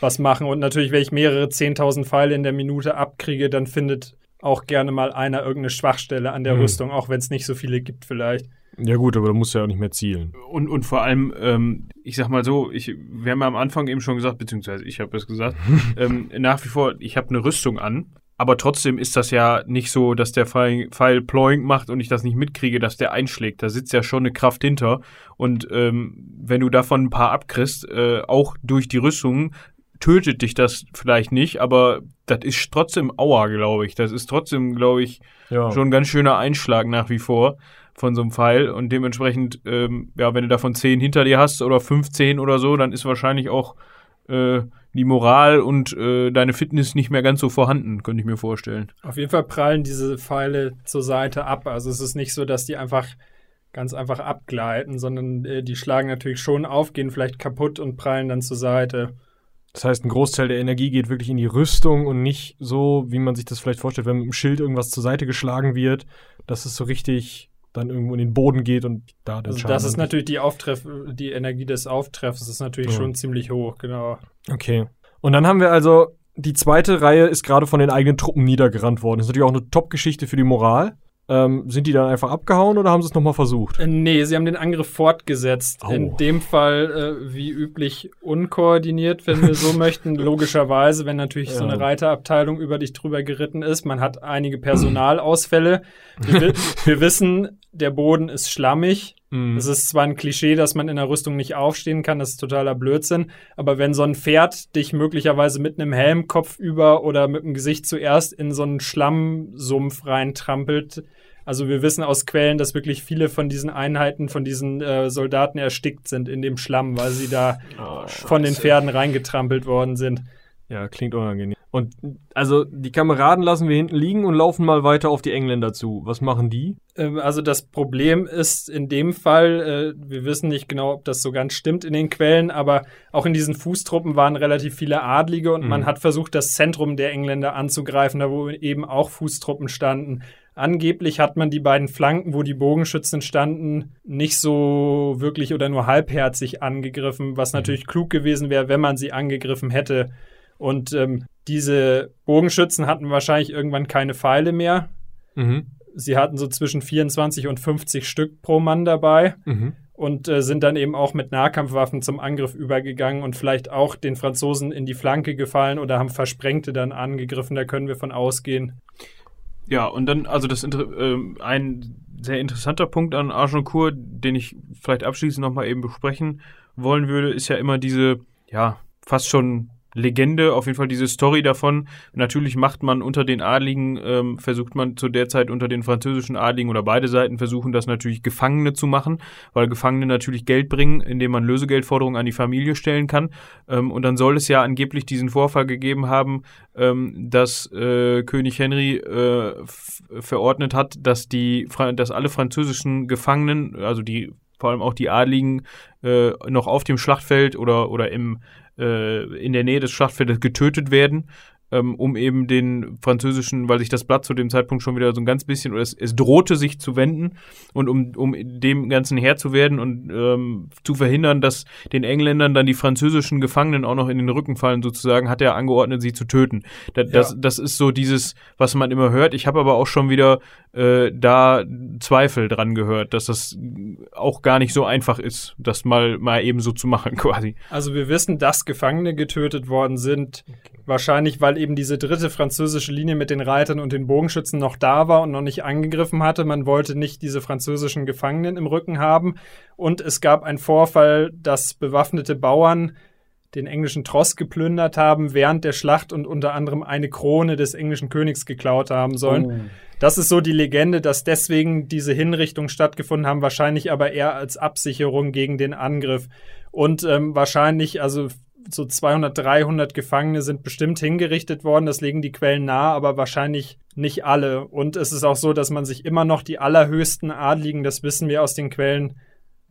was machen. Und natürlich, wenn ich mehrere 10.000 Pfeile in der Minute abkriege, dann findet auch gerne mal einer irgendeine Schwachstelle an der Mhm. Rüstung, auch wenn es nicht so viele gibt vielleicht. Ja gut, aber da musst du ja auch nicht mehr zielen. Und, und vor allem, ähm, ich sag mal so, ich, wir haben ja am Anfang eben schon gesagt, beziehungsweise ich habe es gesagt, [laughs] ähm, nach wie vor, ich habe eine Rüstung an, aber trotzdem ist das ja nicht so, dass der Pfeil, Pfeil ploing macht und ich das nicht mitkriege, dass der einschlägt. Da sitzt ja schon eine Kraft hinter. Und ähm, wenn du davon ein paar abkriegst, äh, auch durch die Rüstung, tötet dich das vielleicht nicht, aber das ist trotzdem Aua, glaube ich. Das ist trotzdem, glaube ich, Ja. schon ein ganz schöner Einschlag nach wie vor von so einem Pfeil und dementsprechend, ähm, ja, wenn du davon 10 hinter dir hast oder 15 oder so, dann ist wahrscheinlich auch äh, die Moral und äh, deine Fitness nicht mehr ganz so vorhanden, könnte ich mir vorstellen. Auf jeden Fall prallen diese Pfeile zur Seite ab. Also es ist nicht so, dass die einfach ganz einfach abgleiten, sondern äh, die schlagen natürlich schon auf, gehen vielleicht kaputt und prallen dann zur Seite. Das heißt, ein Großteil der Energie geht wirklich in die Rüstung und nicht so, wie man sich das vielleicht vorstellt, wenn mit dem Schild irgendwas zur Seite geschlagen wird, dass es so richtig dann irgendwo in den Boden geht und da der Also Schaden das ist natürlich die Auftreff, die Energie des Auftreffs ist natürlich Ja. schon ziemlich hoch, genau. Okay. Und dann haben wir also, die zweite Reihe ist gerade von den eigenen Truppen niedergerannt worden. Das ist natürlich auch eine Top-Geschichte für die Moral. Ähm, sind die dann einfach abgehauen oder haben sie es nochmal versucht? Äh, Nee, sie haben den Angriff fortgesetzt. Au. In dem Fall, äh, wie üblich, unkoordiniert, wenn wir so [laughs] möchten. Logischerweise, wenn natürlich so Ja. eine Reiterabteilung über dich drüber geritten ist. Man hat einige Personalausfälle. Wir, wi- [laughs] wir wissen, der Boden ist schlammig. Mhm. Es ist zwar ein Klischee, dass man in der Rüstung nicht aufstehen kann, das ist totaler Blödsinn, aber wenn so ein Pferd dich möglicherweise mit einem Helm kopfüber oder mit dem Gesicht zuerst in so einen Schlammsumpf reintrampelt, also wir wissen aus Quellen, dass wirklich viele von diesen Einheiten, von diesen äh, Soldaten erstickt sind in dem Schlamm, weil sie da Oh, von den Pferden reingetrampelt worden sind. Ja, klingt unangenehm. Und also die Kameraden lassen wir hinten liegen und laufen mal weiter auf die Engländer zu. Was machen die? Ähm, also das Problem ist in dem Fall, äh, wir wissen nicht genau, ob das so ganz stimmt in den Quellen, aber auch in diesen Fußtruppen waren relativ viele Adlige und mhm. man hat versucht, das Zentrum der Engländer anzugreifen, da wo eben auch Fußtruppen standen. Angeblich hat man die beiden Flanken, wo die Bogenschützen standen, nicht so wirklich oder nur halbherzig angegriffen, was mhm. natürlich klug gewesen wäre, wenn man sie angegriffen hätte. Und ähm, diese Bogenschützen hatten wahrscheinlich irgendwann keine Pfeile mehr. Mhm. Sie hatten so zwischen 24 und 50 Stück pro Mann dabei. Mhm. Und äh, sind dann eben auch mit Nahkampfwaffen zum Angriff übergegangen und vielleicht auch den Franzosen in die Flanke gefallen oder haben Versprengte dann angegriffen. Da können wir von ausgehen. Ja, und dann, also das äh, ein sehr interessanter Punkt an Agincourt, den ich vielleicht abschließend nochmal eben besprechen wollen würde, ist ja immer diese, ja, fast schon Legende, auf jeden Fall diese Story davon. Natürlich macht man unter den Adligen, ähm, versucht man zu der Zeit unter den französischen Adligen oder beide Seiten versuchen das natürlich Gefangene zu machen, weil Gefangene natürlich Geld bringen, indem man Lösegeldforderungen an die Familie stellen kann. Ähm, und dann soll es ja angeblich diesen Vorfall gegeben haben, ähm, dass äh, König Henry äh, verordnet hat, dass die, dass alle französischen Gefangenen, also die vor allem auch die Adligen, äh, noch auf dem Schlachtfeld oder, oder im äh, in der Nähe des Schlachtfeldes getötet werden ähm, um eben den französischen, weil sich das Blatt zu dem Zeitpunkt schon wieder so ein ganz bisschen, oder es, es drohte sich zu wenden und um, um dem Ganzen Herr zu werden und ähm, zu verhindern, dass den Engländern dann die französischen Gefangenen auch noch in den Rücken fallen, sozusagen, hat er angeordnet, sie zu töten. Da, ja. das, das ist so dieses, was man immer hört. Ich habe aber auch schon wieder äh, da Zweifel dran gehört, dass das auch gar nicht so einfach ist, das mal, mal eben so zu machen, [laughs] quasi. Also wir wissen, dass Gefangene getötet worden sind. Wahrscheinlich, weil eben diese dritte französische Linie mit den Reitern und den Bogenschützen noch da war und noch nicht angegriffen hatte. Man wollte nicht diese französischen Gefangenen im Rücken haben. Und es gab einen Vorfall, dass bewaffnete Bauern den englischen Tross geplündert haben während der Schlacht und unter anderem eine Krone des englischen Königs geklaut haben sollen. Oh. Das ist so die Legende, dass deswegen diese Hinrichtungen stattgefunden haben, wahrscheinlich aber eher als Absicherung gegen den Angriff. Und ähm, wahrscheinlich, also so 200, 300 Gefangene sind bestimmt hingerichtet worden. Das legen die Quellen nahe, aber wahrscheinlich nicht alle. Und es ist auch so, dass man sich immer noch die allerhöchsten Adligen, das wissen wir aus den Quellen,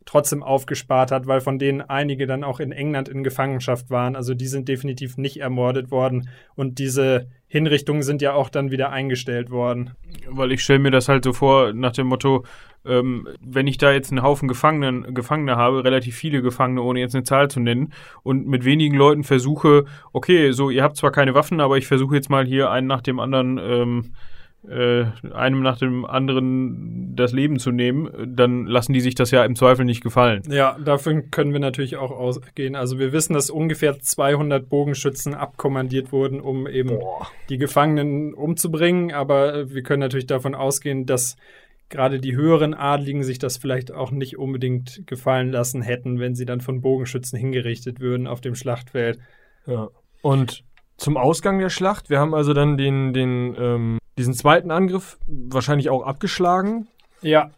trotzdem aufgespart hat, weil von denen einige dann auch in England in Gefangenschaft waren. Also die sind definitiv nicht ermordet worden. Und diese Hinrichtungen sind ja auch dann wieder eingestellt worden. Weil ich stelle mir das halt so vor, nach dem Motto, ähm, wenn ich da jetzt einen Haufen Gefangenen, Gefangene habe, relativ viele Gefangene, ohne jetzt eine Zahl zu nennen, und mit wenigen Leuten versuche, okay, so, ihr habt zwar keine Waffen, aber ich versuche jetzt mal hier einen nach dem anderen ähm, äh, einem nach dem anderen das Leben zu nehmen, dann lassen die sich das ja im Zweifel nicht gefallen. Ja, davon können wir natürlich auch ausgehen. Also wir wissen, dass ungefähr 200 Bogenschützen abkommandiert wurden, um eben Boah. die Gefangenen umzubringen. Aber wir können natürlich davon ausgehen, dass gerade die höheren Adligen sich das vielleicht auch nicht unbedingt gefallen lassen hätten, wenn sie dann von Bogenschützen hingerichtet würden auf dem Schlachtfeld. Ja. Und zum Ausgang der Schlacht, wir haben also dann den, den ähm, diesen zweiten Angriff wahrscheinlich auch abgeschlagen. Ja.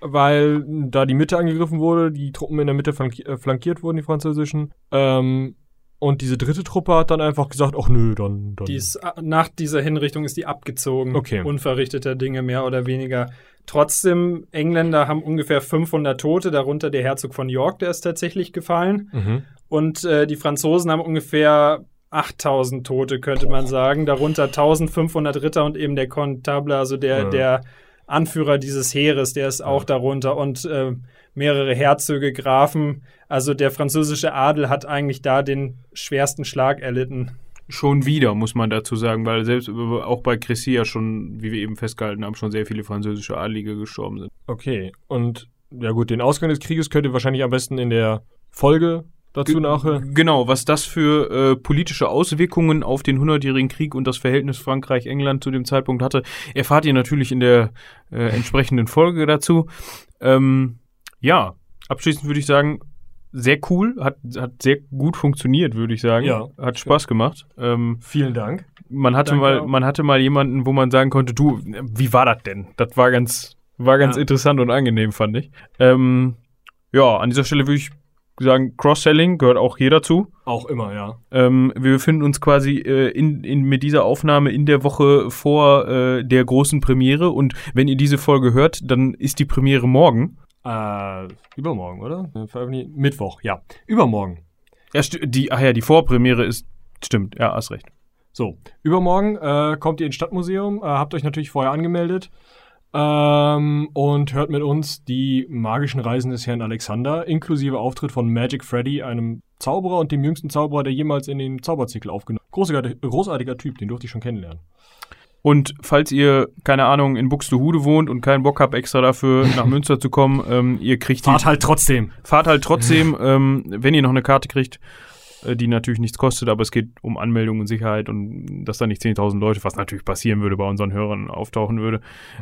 Weil da die Mitte angegriffen wurde, die Truppen in der Mitte äh, flankiert wurden, die französischen. Ähm, und diese dritte Truppe hat dann einfach gesagt, ach nö, dann. dann. Dies, äh, nach dieser Hinrichtung ist die abgezogen. Okay. Unverrichteter Dinge, mehr oder weniger. Trotzdem, Engländer haben ungefähr 500 Tote, darunter der Herzog von York, der ist tatsächlich gefallen. Mhm. Und äh, die Franzosen haben ungefähr 8000 Tote, könnte man sagen. Darunter 1500 Ritter und eben der Kontable, also der, ja. der Anführer dieses Heeres, der ist ja. auch darunter und äh, mehrere Herzöge, Grafen. Also der französische Adel hat eigentlich da den schwersten Schlag erlitten. Schon wieder, muss man dazu sagen, weil selbst auch bei Crécy ja schon, wie wir eben festgehalten haben, schon sehr viele französische Adlige gestorben sind. Okay, und ja gut, den Ausgang des Krieges könnt ihr wahrscheinlich am besten in der Folge dazu nachher. Genau, was das für äh, politische Auswirkungen auf den Hundertjährigen Krieg und das Verhältnis Frankreich-England zu dem Zeitpunkt hatte, erfahrt ihr natürlich in der äh, entsprechenden Folge dazu. Ähm, ja, abschließend würde ich sagen, sehr cool, hat, hat sehr gut funktioniert, würde ich sagen. Ja. Hat Spaß gemacht. Ähm, Vielen Dank. Man hatte Danke mal, auch. man hatte mal jemanden, wo man sagen konnte, du, wie war das denn? Das war ganz, war ganz ja. interessant und angenehm, fand ich. Ähm, ja, an dieser Stelle würde ich sagen, Cross-Selling gehört auch hier dazu. Auch immer, ja. Ähm, wir befinden uns quasi äh, in, in, mit dieser Aufnahme in der Woche vor äh, der großen Premiere. Und wenn ihr diese Folge hört, dann ist die Premiere morgen. Äh, übermorgen, oder? Mittwoch, ja. Übermorgen. Ja, die, ach ja, die Vorpremiere ist, stimmt, ja, hast recht. So, übermorgen äh, kommt ihr ins Stadtmuseum, äh, habt euch natürlich vorher angemeldet ähm, und hört mit uns die magischen Reisen des Herrn Alexander, inklusive Auftritt von Magic Freddy, einem Zauberer und dem jüngsten Zauberer, der jemals in den Zauberzirkel aufgenommen hat. Großartiger, großartiger Typ, den durfte ich schon kennenlernen. Und falls ihr, keine Ahnung, in Buxtehude wohnt und keinen Bock habt, extra dafür [laughs] nach Münster zu kommen, ähm, ihr kriegt die, Fahrt halt trotzdem. fahrt halt trotzdem, [laughs] ähm, wenn ihr noch eine Karte kriegt, die natürlich nichts kostet, aber es geht um Anmeldung und Sicherheit und dass da nicht 10.000 Leute, was natürlich passieren würde, bei unseren Hörern auftauchen würde,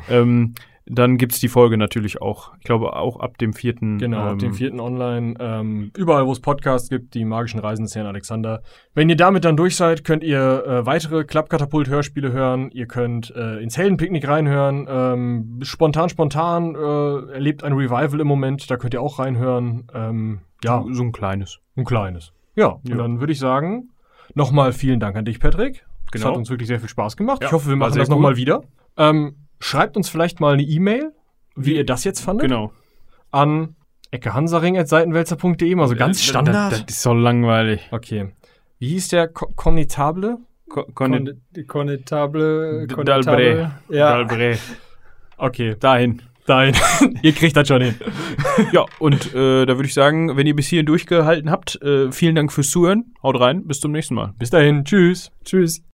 ähm, dann gibt's die Folge natürlich auch. Ich glaube auch ab dem vierten. Genau, ähm, ab dem vierten online. Ähm, überall, wo es Podcasts gibt, die magischen Reisen des Herrn Alexander. Wenn ihr damit dann durch seid, könnt ihr äh, weitere Klappkatapult-Hörspiele hören. Ihr könnt äh, ins Heldenpicknick reinhören. Ähm, spontan, spontan äh, erlebt ein Revival im Moment. Da könnt ihr auch reinhören. Ähm, ja, So ein kleines. ein kleines. Ja, Ja. und dann würde ich sagen, nochmal vielen Dank an dich, Patrick. Das Genau. hat uns wirklich sehr viel Spaß gemacht. Ja, ich hoffe, wir machen das nochmal wieder. Ähm, schreibt uns vielleicht mal eine E-Mail, wie ihr das jetzt fandet Genau. an eckehansaring.seitenwälzer.de, mal so ganz Äh, Standard. Das, das ist so langweilig. okay. Wie hieß der Konnetable. D- Konnetable. Dalbre. Ja. Dalbre. Okay, Dahin. Nein. [laughs] ihr kriegt das schon hin. Ja, und äh, da würde ich sagen, wenn ihr bis hierhin durchgehalten habt, äh, vielen Dank fürs Zuhören. Haut rein, bis zum nächsten Mal. Bis dahin, tschüss. Tschüss.